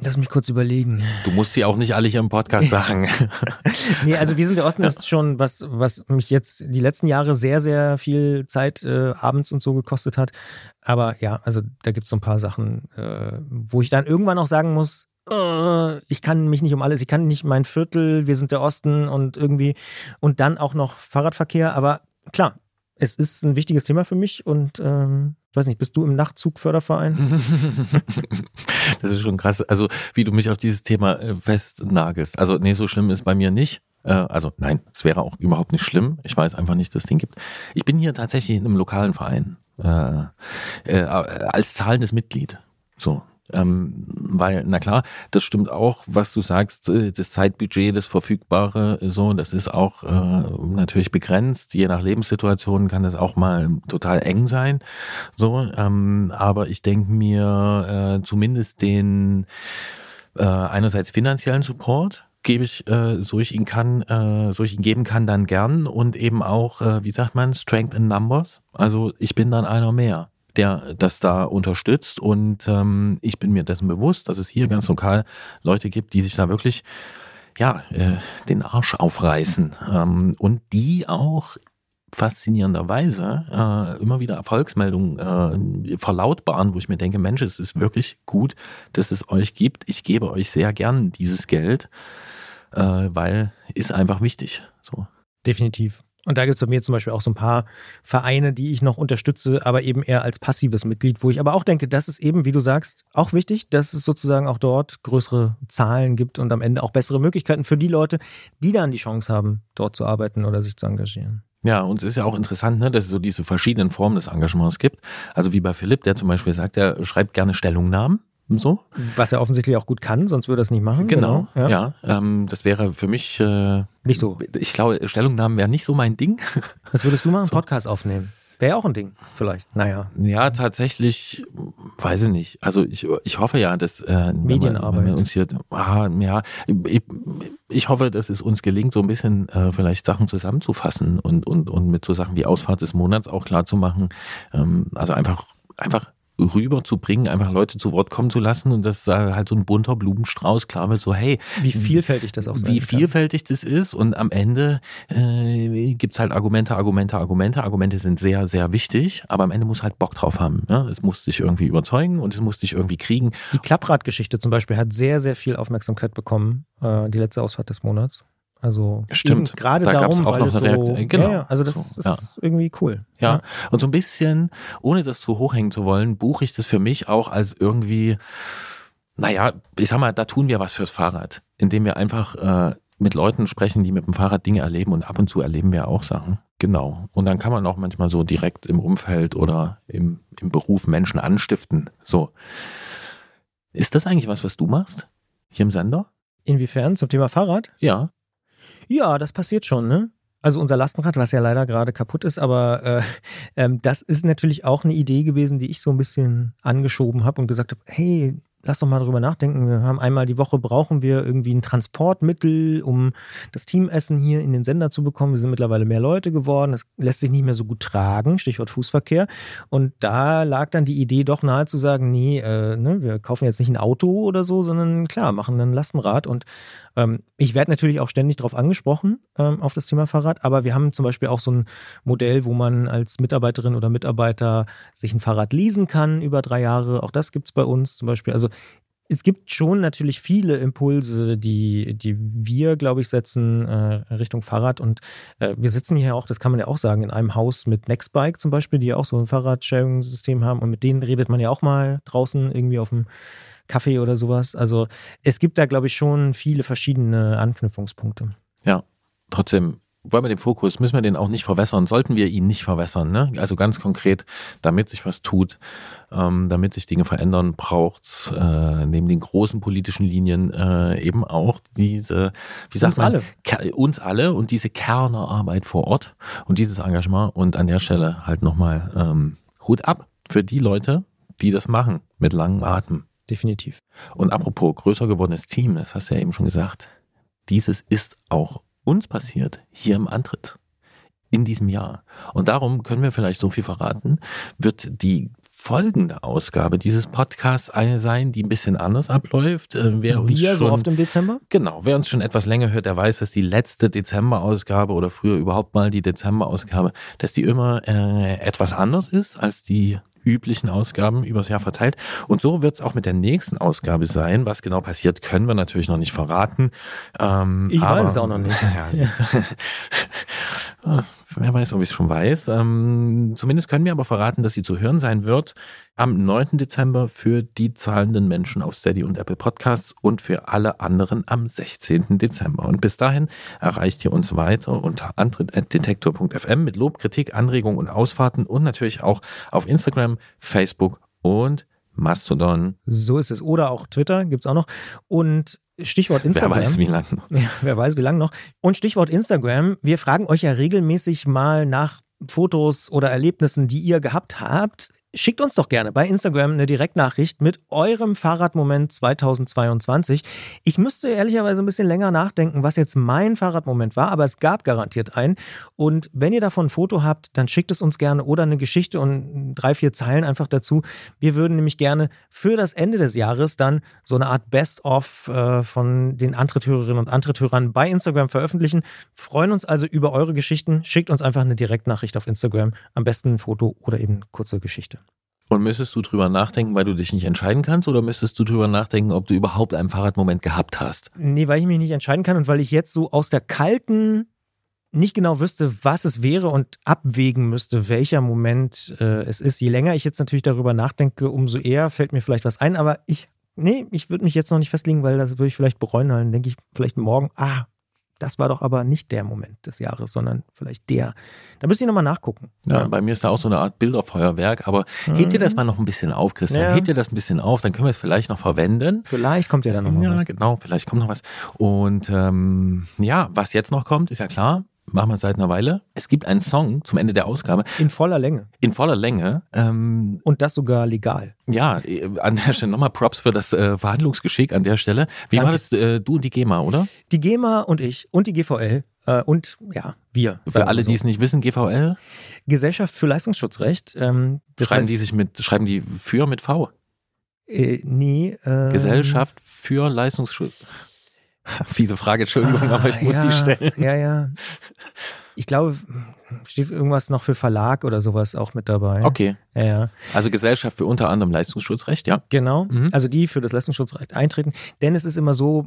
lass mich kurz überlegen. Du musst sie auch nicht alle hier im Podcast sagen. nee, also wir sind der Osten ist schon was, was mich jetzt die letzten Jahre sehr, sehr viel Zeit äh, abends und so gekostet hat. Aber ja, also da gibt es so ein paar Sachen, äh, wo ich dann irgendwann auch sagen muss, äh, ich kann mich nicht um alles, ich kann nicht mein Viertel, wir sind der Osten und irgendwie und dann auch noch Fahrradverkehr. Aber klar, es ist ein wichtiges Thema für mich und ähm, ich weiß nicht, bist du im Nachtzugförderverein? das ist schon krass. Also, wie du mich auf dieses Thema äh, festnagelst. Also, nee, so schlimm ist bei mir nicht. Äh, Also, nein, es wäre auch überhaupt nicht schlimm. Ich weiß einfach nicht, dass es den gibt. Ich bin hier tatsächlich in einem lokalen Verein. Äh, äh, als zahlendes Mitglied. So, ähm, weil, na klar, das stimmt auch, was du sagst, äh, das Zeitbudget, das Verfügbare, so, das ist auch äh, natürlich begrenzt. Je nach Lebenssituation kann das auch mal total eng sein. So, ähm, aber ich denke mir äh, zumindest den äh, einerseits finanziellen Support, gebe ich, äh, so ich ihn kann, äh, so ich ihn geben kann, dann gern und eben auch, äh, wie sagt man, Strength in Numbers. Also ich bin dann einer mehr der das da unterstützt. Und ähm, ich bin mir dessen bewusst, dass es hier ganz lokal Leute gibt, die sich da wirklich ja, äh, den Arsch aufreißen ähm, und die auch faszinierenderweise äh, immer wieder Erfolgsmeldungen äh, verlautbaren, wo ich mir denke, Mensch, es ist wirklich gut, dass es euch gibt. Ich gebe euch sehr gern dieses Geld, äh, weil ist einfach wichtig. So. Definitiv. Und da gibt es bei mir zum Beispiel auch so ein paar Vereine, die ich noch unterstütze, aber eben eher als passives Mitglied, wo ich aber auch denke, das ist eben, wie du sagst, auch wichtig, dass es sozusagen auch dort größere Zahlen gibt und am Ende auch bessere Möglichkeiten für die Leute, die dann die Chance haben, dort zu arbeiten oder sich zu engagieren. Ja, und es ist ja auch interessant, ne, dass es so diese verschiedenen Formen des Engagements gibt. Also wie bei Philipp, der zum Beispiel sagt, er schreibt gerne Stellungnahmen. So. Was er offensichtlich auch gut kann, sonst würde er es nicht machen. Genau, ja. ja ähm, das wäre für mich äh, nicht so. Ich glaube, Stellungnahmen wäre nicht so mein Ding. Was würdest du machen? So. Podcast aufnehmen. Wäre ja auch ein Ding, vielleicht. Naja. Ja, tatsächlich, weiß ich nicht. Also ich, ich hoffe ja, dass äh, Medienarbeit. Wir uns hier, ah, ja, ich, ich hoffe, dass es uns gelingt, so ein bisschen äh, vielleicht Sachen zusammenzufassen und, und, und mit so Sachen wie Ausfahrt des Monats auch klar zu machen. Ähm, also einfach, einfach rüberzubringen, einfach Leute zu Wort kommen zu lassen und dass da halt so ein bunter Blumenstrauß klar wird, so hey. Wie vielfältig das auch sein Wie vielfältig das ist und am Ende äh, gibt es halt Argumente, Argumente, Argumente. Argumente sind sehr, sehr wichtig, aber am Ende muss halt Bock drauf haben. Ja? Es muss dich irgendwie überzeugen und es muss dich irgendwie kriegen. Die Klappradgeschichte zum Beispiel hat sehr, sehr viel Aufmerksamkeit bekommen, äh, die letzte Ausfahrt des Monats. Also stimmt. Gerade da darum, auch weil noch es eine Reaktion. So, genau. Ja, ja, also das So, ist irgendwie cool. Ja. ja. Und so ein bisschen, ohne das zu hochhängen zu wollen, buche ich das für mich auch als irgendwie, naja, ich sag mal, da tun wir was fürs Fahrrad, indem wir einfach äh, mit Leuten sprechen, die mit dem Fahrrad Dinge erleben und ab und zu erleben wir auch Sachen. Genau. Und dann kann man auch manchmal so direkt im Umfeld oder im, im Beruf Menschen anstiften. So. Ist das eigentlich was, was du machst? Hier im Sender? Inwiefern? Zum Thema Fahrrad? Ja. Ja, das passiert schon, ne? Also unser Lastenrad, was ja leider gerade kaputt ist, aber äh, ähm, das ist natürlich auch eine Idee gewesen, die ich so ein bisschen angeschoben habe und gesagt habe, hey, lass doch mal drüber nachdenken. Wir haben einmal die Woche brauchen wir irgendwie ein Transportmittel, um das Teamessen hier in den Sender zu bekommen. Wir sind mittlerweile mehr Leute geworden. Es lässt sich nicht mehr so gut tragen, Stichwort Fußverkehr. Und da lag dann die Idee doch nahe zu sagen, nee, äh, ne, wir kaufen jetzt nicht ein Auto oder so, sondern klar, machen ein Lastenrad. Und ähm, ich werde natürlich auch ständig darauf angesprochen, ähm, auf das Thema Fahrrad. Aber wir haben zum Beispiel auch so ein Modell, wo man als Mitarbeiterin oder Mitarbeiter sich ein Fahrrad leasen kann über drei Jahre. Auch das gibt es bei uns zum Beispiel. Also es gibt schon natürlich viele Impulse, die, die wir, glaube ich, setzen äh, Richtung Fahrrad. Und äh, wir sitzen hier auch, das kann man ja auch sagen, in einem Haus mit Nextbike zum Beispiel, die ja auch so ein Fahrradsharing-System haben. Und mit denen redet man ja auch mal draußen irgendwie auf dem Kaffee oder sowas. Also es gibt da, glaube ich, schon viele verschiedene Anknüpfungspunkte. Ja, trotzdem wollen wir den Fokus, müssen wir den auch nicht verwässern, sollten wir ihn nicht verwässern. Ne? Also ganz konkret, damit sich was tut, ähm, damit sich Dinge verändern, braucht es äh, neben den großen politischen Linien äh, eben auch diese, wie sagt Uns man, alle. Uns alle und diese Kernerarbeit vor Ort und dieses Engagement. Und an der Stelle halt nochmal ähm, Hut ab für die Leute, die das machen mit langem Atem. Definitiv. Und apropos größer gewordenes Team, das hast du ja eben schon gesagt, dieses ist auch uns passiert, hier im Antritt, in diesem Jahr. Und darum können wir vielleicht so viel verraten, wird die folgende Ausgabe dieses Podcasts eine sein, die ein bisschen anders abläuft. Äh, Wer uns Wie ja so schon, oft im Dezember? Genau, wer uns schon etwas länger hört, der weiß, dass die letzte Dezemberausgabe oder früher überhaupt mal die Dezemberausgabe, dass die immer äh, etwas anders ist als die üblichen Ausgaben übers Jahr verteilt. Und so wird es auch mit der nächsten Ausgabe sein. Was genau passiert, können wir natürlich noch nicht verraten. Ähm, Ich aber, weiß es auch noch nicht. Ja. Ah, Wer weiß, ob ich es schon weiß. Ähm, zumindest können wir aber verraten, dass sie zu hören sein wird am 9. Dezember für die zahlenden Menschen auf Steady und Apple Podcasts und für alle anderen am 16. Dezember. Und bis dahin erreicht ihr uns weiter unter antritt.detektor.fm mit Lob, Kritik, Anregungen und Ausfahrten und natürlich auch auf Instagram, Facebook und Mastodon. So ist es. Oder auch Twitter gibt es auch noch. Und Stichwort Instagram. Wer weiß, wie lange noch. Ja, wer weiß, wie lange noch. Und Stichwort Instagram. Wir fragen euch ja regelmäßig mal nach Fotos oder Erlebnissen, die ihr gehabt habt. Schickt uns doch gerne bei Instagram eine Direktnachricht mit eurem Fahrradmoment 2022. Ich müsste ehrlicherweise ein bisschen länger nachdenken, was jetzt mein Fahrradmoment war, aber es gab garantiert einen. Und wenn ihr davon ein Foto habt, dann schickt es uns gerne oder eine Geschichte und drei, vier Zeilen einfach dazu. Wir würden nämlich gerne für das Ende des Jahres dann so eine Art Best-of äh, von den Antritthörerinnen und Antritthörern bei Instagram veröffentlichen. Freuen uns also über eure Geschichten. Schickt uns einfach eine Direktnachricht auf Instagram. Am besten ein Foto oder eben kurze Geschichte. Und müsstest du drüber nachdenken, weil du dich nicht entscheiden kannst, oder müsstest du drüber nachdenken, ob du überhaupt einen Fahrradmoment gehabt hast? Nee, weil ich mich nicht entscheiden kann und weil ich jetzt so aus der kalten nicht genau wüsste, was es wäre und abwägen müsste, welcher Moment äh, es ist. Je länger ich jetzt natürlich darüber nachdenke, umso eher fällt mir vielleicht was ein. Aber ich, nee, ich würde mich jetzt noch nicht festlegen, weil das würde ich vielleicht bereuen. Dann denke ich vielleicht morgen, ah, das war doch aber nicht der Moment des Jahres, sondern vielleicht der. Da müsste ich nochmal nachgucken. Ja, bei mir ist da auch so eine Art Bilderfeuerwerk, aber hebt dir das mal noch ein bisschen auf, Christian. Ja. Hebt dir das ein bisschen auf, dann können wir es vielleicht noch verwenden. Vielleicht kommt ja dann nochmal Ja, was. genau, vielleicht kommt noch was. Und ähm, ja, was jetzt noch kommt, ist ja klar. Machen wir seit einer Weile. Es gibt einen Song zum Ende der Ausgabe In voller Länge. in voller Länge. Ähm, Und das sogar legal. ja, an der Stelle nochmal Props für das äh, Verhandlungsgeschick an der Stelle. Wie Danke. war das? Äh, du und die GEMA, oder? Die GEMA und ich und die GVL äh, und ja, wir. Für alle, so. die es nicht wissen, GVL, Gesellschaft für Leistungsschutzrecht. Ähm, das schreiben heißt, die sich mit, schreiben die für mit V. äh, nee. Ähm, Gesellschaft für Leistungsschutz. Fiese Frage, Entschuldigung, aber ich muss ja, sie stellen. Ja, ja. Ich glaube, steht irgendwas noch für Verlag oder sowas auch mit dabei. Okay, Ja, ja. also Gesellschaft für unter anderem Leistungsschutzrecht, ja. Genau. Mhm. Also die für das Leistungsschutzrecht eintreten. Denn es ist immer so,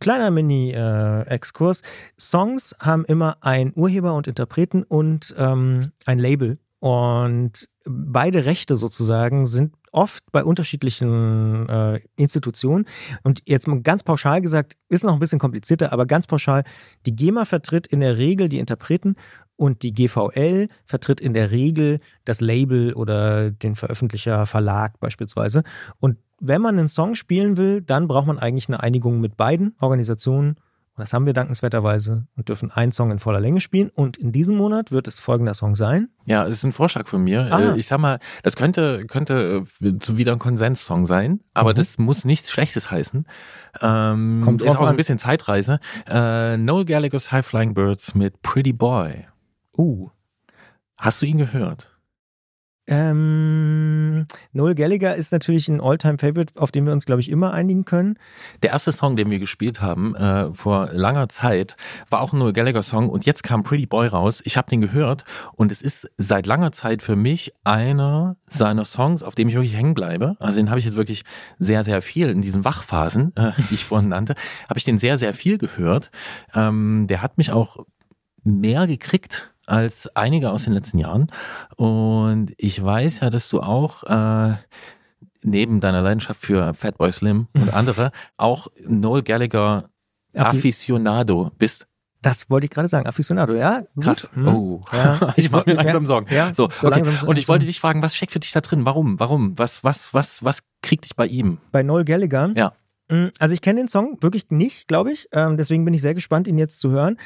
kleiner Mini-Exkurs, Songs haben immer einen Urheber und Interpreten und ähm, ein Label. Und beide Rechte sozusagen sind oft bei unterschiedlichen äh, Institutionen. Und jetzt mal ganz pauschal gesagt, ist noch ein bisschen komplizierter, aber ganz pauschal, die GEMA vertritt in der Regel die Interpreten und die GVL vertritt in der Regel das Label oder den Veröffentlicher Verlag beispielsweise. Und wenn man einen Song spielen will, dann braucht man eigentlich eine Einigung mit beiden Organisationen. Und das haben wir dankenswerterweise und dürfen einen Song in voller Länge spielen. Und in diesem Monat wird es folgender Song sein. Ja, das ist ein Vorschlag von mir. Ah. Äh, Ich sag mal, das könnte, könnte äh, zu wieder ein Konsenssong sein, aber Mhm. das muss nichts Schlechtes heißen. Ähm, Kommt ist auch so ein an. bisschen Zeitreise. Äh, Noel Gallagher's High Flying Birds mit Pretty Boy. Uh. Hast du ihn gehört? Ähm, Noel Gallagher ist natürlich ein All-Time-Favorite, auf den wir uns, glaube ich, immer einigen können. Der erste Song, den wir gespielt haben äh, vor langer Zeit, war auch ein Noel Gallagher Song und jetzt kam Pretty Boy raus. Ich habe den gehört und es ist seit langer Zeit für mich einer seiner Songs, auf dem ich wirklich hängen bleibe. Also den habe ich jetzt wirklich sehr, sehr viel in diesen Wachphasen, äh, die ich vorhin nannte, habe ich den sehr, sehr viel gehört. Ähm, der hat mich auch mehr gekriegt als einige aus den letzten Jahren. Und ich weiß ja, dass du auch äh, neben deiner Leidenschaft für Fatboy Slim und andere auch Noel Gallagher Aficionado bist. Das wollte ich gerade sagen, Aficionado, ja? Krass. Hm. Oh, Ja. ich mache mir langsam Sorgen. Ja, So, so okay. langsam- Und ich wollte dich fragen, was steckt für dich da drin? Warum? Warum? Was, was, was, was kriegt dich bei ihm? Bei Noel Gallagher. Ja. Mm, Also ich kenne den Song wirklich nicht, glaube ich. Ähm, deswegen bin ich sehr gespannt, ihn jetzt zu hören.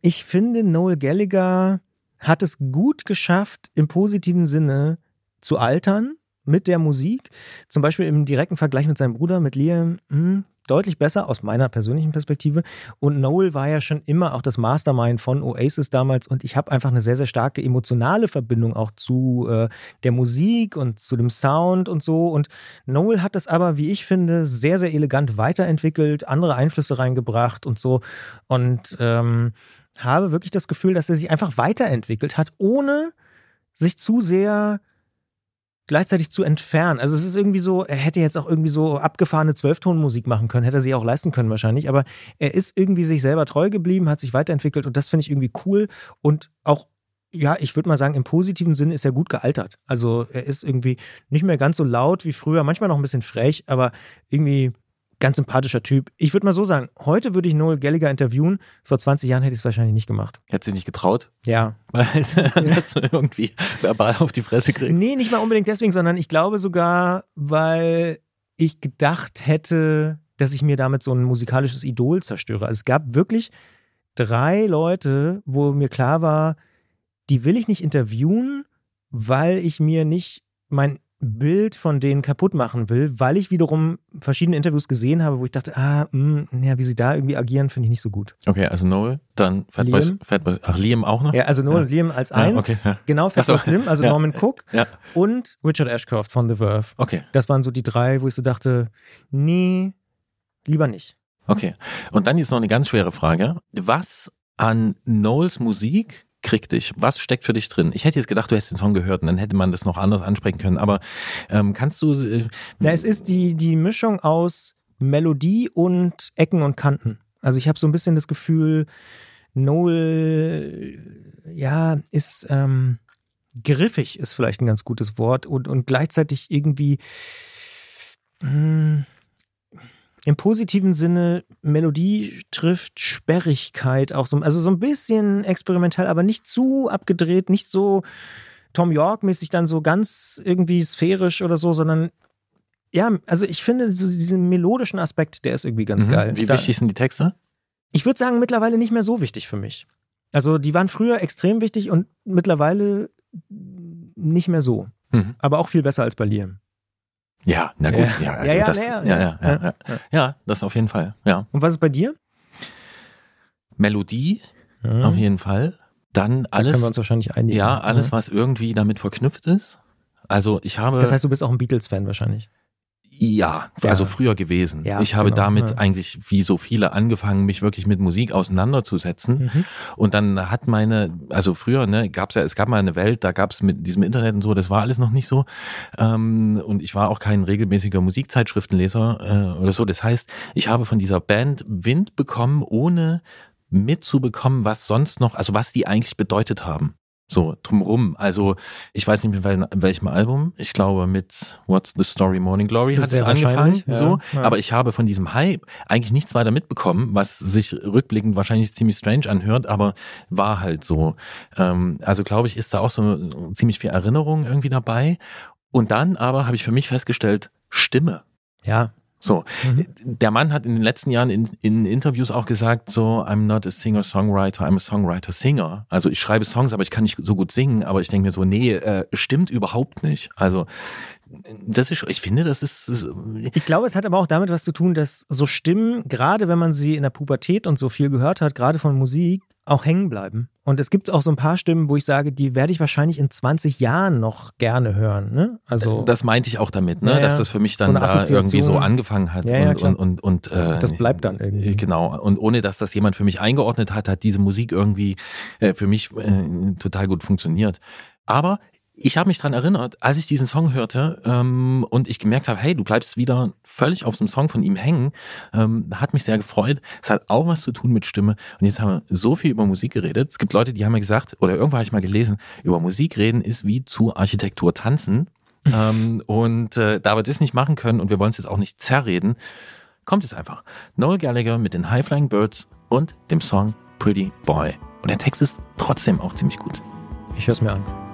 Ich finde, Noel Gallagher hat es gut geschafft, im positiven Sinne zu altern mit der Musik. Zum Beispiel im direkten Vergleich mit seinem Bruder, mit Liam, mh, deutlich besser aus meiner persönlichen Perspektive. Und Noel war ja schon immer auch das Mastermind von Oasis damals. Und ich habe einfach eine sehr, sehr starke emotionale Verbindung auch zu äh, der Musik und zu dem Sound und so. Und Noel hat das aber, wie ich finde, sehr, sehr elegant weiterentwickelt, andere Einflüsse reingebracht und so. Und ähm, habe wirklich das Gefühl, dass er sich einfach weiterentwickelt hat, ohne sich zu sehr gleichzeitig zu entfernen. Also es ist irgendwie so, er hätte jetzt auch irgendwie so abgefahrene Zwölftonmusik machen können, hätte er sich auch leisten können wahrscheinlich, aber er ist irgendwie sich selber treu geblieben, hat sich weiterentwickelt und das finde ich irgendwie cool und auch ja, ich würde mal sagen, im positiven Sinne ist er gut gealtert. Also er ist irgendwie nicht mehr ganz so laut wie früher, manchmal noch ein bisschen frech, aber irgendwie ganz sympathischer Typ. Ich würde mal so sagen, heute würde ich Noel Gallagher interviewen, vor 20 Jahren hätte ich es wahrscheinlich nicht gemacht. Hättest du nicht getraut, Ja, weil dass du irgendwie verbal auf die Fresse kriegst? Nee, nicht mal unbedingt deswegen, sondern ich glaube sogar, weil ich gedacht hätte, dass ich mir damit so ein musikalisches Idol zerstöre. Also es gab wirklich drei Leute, wo mir klar war, die will ich nicht interviewen, weil ich mir nicht mein Bild von denen kaputt machen will, weil ich wiederum verschiedene Interviews gesehen habe, wo ich dachte, ah, mh, ja, wie sie da irgendwie agieren, finde ich nicht so gut. Okay, also Noel, dann Fatboy, Liam. Ach Liam auch noch? Ja, also Noel Ja. und Liam als Ja, eins, okay, ja. genau, so. Slim, also Ja. Norman Cook Ja. und Richard Ashcroft von The Verve. Okay, Das waren so die drei, wo ich so dachte, nee, lieber nicht. okay. Und dann jetzt noch eine ganz schwere Frage. Was an Noels Musik kriegt dich? Was steckt für dich drin? Ich hätte jetzt gedacht, du hättest den Song gehört und dann hätte man das noch anders ansprechen können. Aber ähm, kannst du... Äh, Na, es ist die, die Mischung aus Melodie und Ecken und Kanten. Also ich habe so ein bisschen das Gefühl, Noel, ja, ist ähm, griffig, ist vielleicht ein ganz gutes Wort und, und gleichzeitig irgendwie mh, im positiven Sinne Melodie trifft Sperrigkeit auch so, also so ein bisschen experimentell, aber nicht zu abgedreht, nicht so Tom York-mäßig dann so ganz irgendwie sphärisch oder so, sondern ja, also ich finde so diesen melodischen Aspekt, der ist irgendwie ganz mhm. geil. Wie Da- wichtig sind die Texte? Ich würde sagen, mittlerweile nicht mehr so wichtig für mich. Also die waren früher extrem wichtig und mittlerweile nicht mehr so. Mhm. Aber auch viel besser als bei Liam. Ja, na gut. Ja. Ja, also Ja, das, ja, ja, ja, ja, das auf jeden Fall. Ja. Und was ist bei dir? Melodie Mhm. auf jeden Fall. Dann Da alles, können wir uns wahrscheinlich einigen. ja, alles, Ja. was irgendwie damit verknüpft ist. Also ich habe, Das heißt, du bist auch ein Beatles-Fan wahrscheinlich. Ja, Ja. also früher gewesen. Ja, ich habe genau, damit ja. eigentlich, wie so viele, angefangen, mich wirklich mit Musik auseinanderzusetzen. Mhm. Und dann hat meine, also früher, ne, gab's ja, es gab mal eine Welt, da gab's mit diesem Internet und so, das war alles noch nicht so. Ähm, und ich war auch kein regelmäßiger Musikzeitschriftenleser äh, oder so. Das heißt, ich habe von dieser Band Wind bekommen, ohne mitzubekommen, was sonst noch, also was die eigentlich bedeutet haben. So, drumrum. Also, ich weiß nicht mit wel- welchem Album. Ich glaube, mit What's the Story Morning Glory hat es angefangen. ja, so. ja. Aber ich habe von diesem Hype eigentlich nichts weiter mitbekommen, was sich rückblickend wahrscheinlich ziemlich strange anhört, aber war halt so. Ähm, also, glaube ich, ist da auch so ziemlich viel Erinnerung irgendwie dabei. Und dann aber habe ich für mich festgestellt, Stimme. Ja. So, Mhm. der Mann hat in den letzten Jahren in, in Interviews auch gesagt, so, I'm not a singer-songwriter, I'm a songwriter-singer. Also ich schreibe Songs, aber ich kann nicht so gut singen, aber ich denke mir so, nee, äh, stimmt überhaupt nicht. Also das ist, ich finde, das ist, Ich glaube, es hat aber auch damit was zu tun, dass so Stimmen, gerade wenn man sie in der Pubertät und so viel gehört hat, gerade von Musik, auch hängen bleiben. Und es gibt auch so ein paar Stimmen, wo ich sage, die werde ich wahrscheinlich in 20 Jahren noch gerne hören. Ne? Also das meinte ich auch damit, ne, Ja, dass das für mich dann So da irgendwie so angefangen hat Ja, ja, und, und, und, und äh, Das bleibt dann irgendwie. Genau. Und ohne dass das jemand für mich eingeordnet hat, hat diese Musik irgendwie äh, für mich äh, total gut funktioniert. Aber ich habe mich dran erinnert, als ich diesen Song hörte ähm, und ich gemerkt habe, hey, du bleibst wieder völlig auf so einem Song von ihm hängen, ähm, hat mich sehr gefreut. Es hat auch was zu tun mit Stimme. Und jetzt haben wir so viel über Musik geredet. Es gibt Leute, die haben mir gesagt, oder irgendwo habe ich mal gelesen, über Musik reden ist wie zu Architektur tanzen. ähm, und äh, da wir das nicht machen können und wir wollen es jetzt auch nicht zerreden, kommt es einfach. Noel Gallagher mit den High Flying Birds und dem Song Pretty Boy. Und der Text ist trotzdem auch ziemlich gut. ich höre es mir an.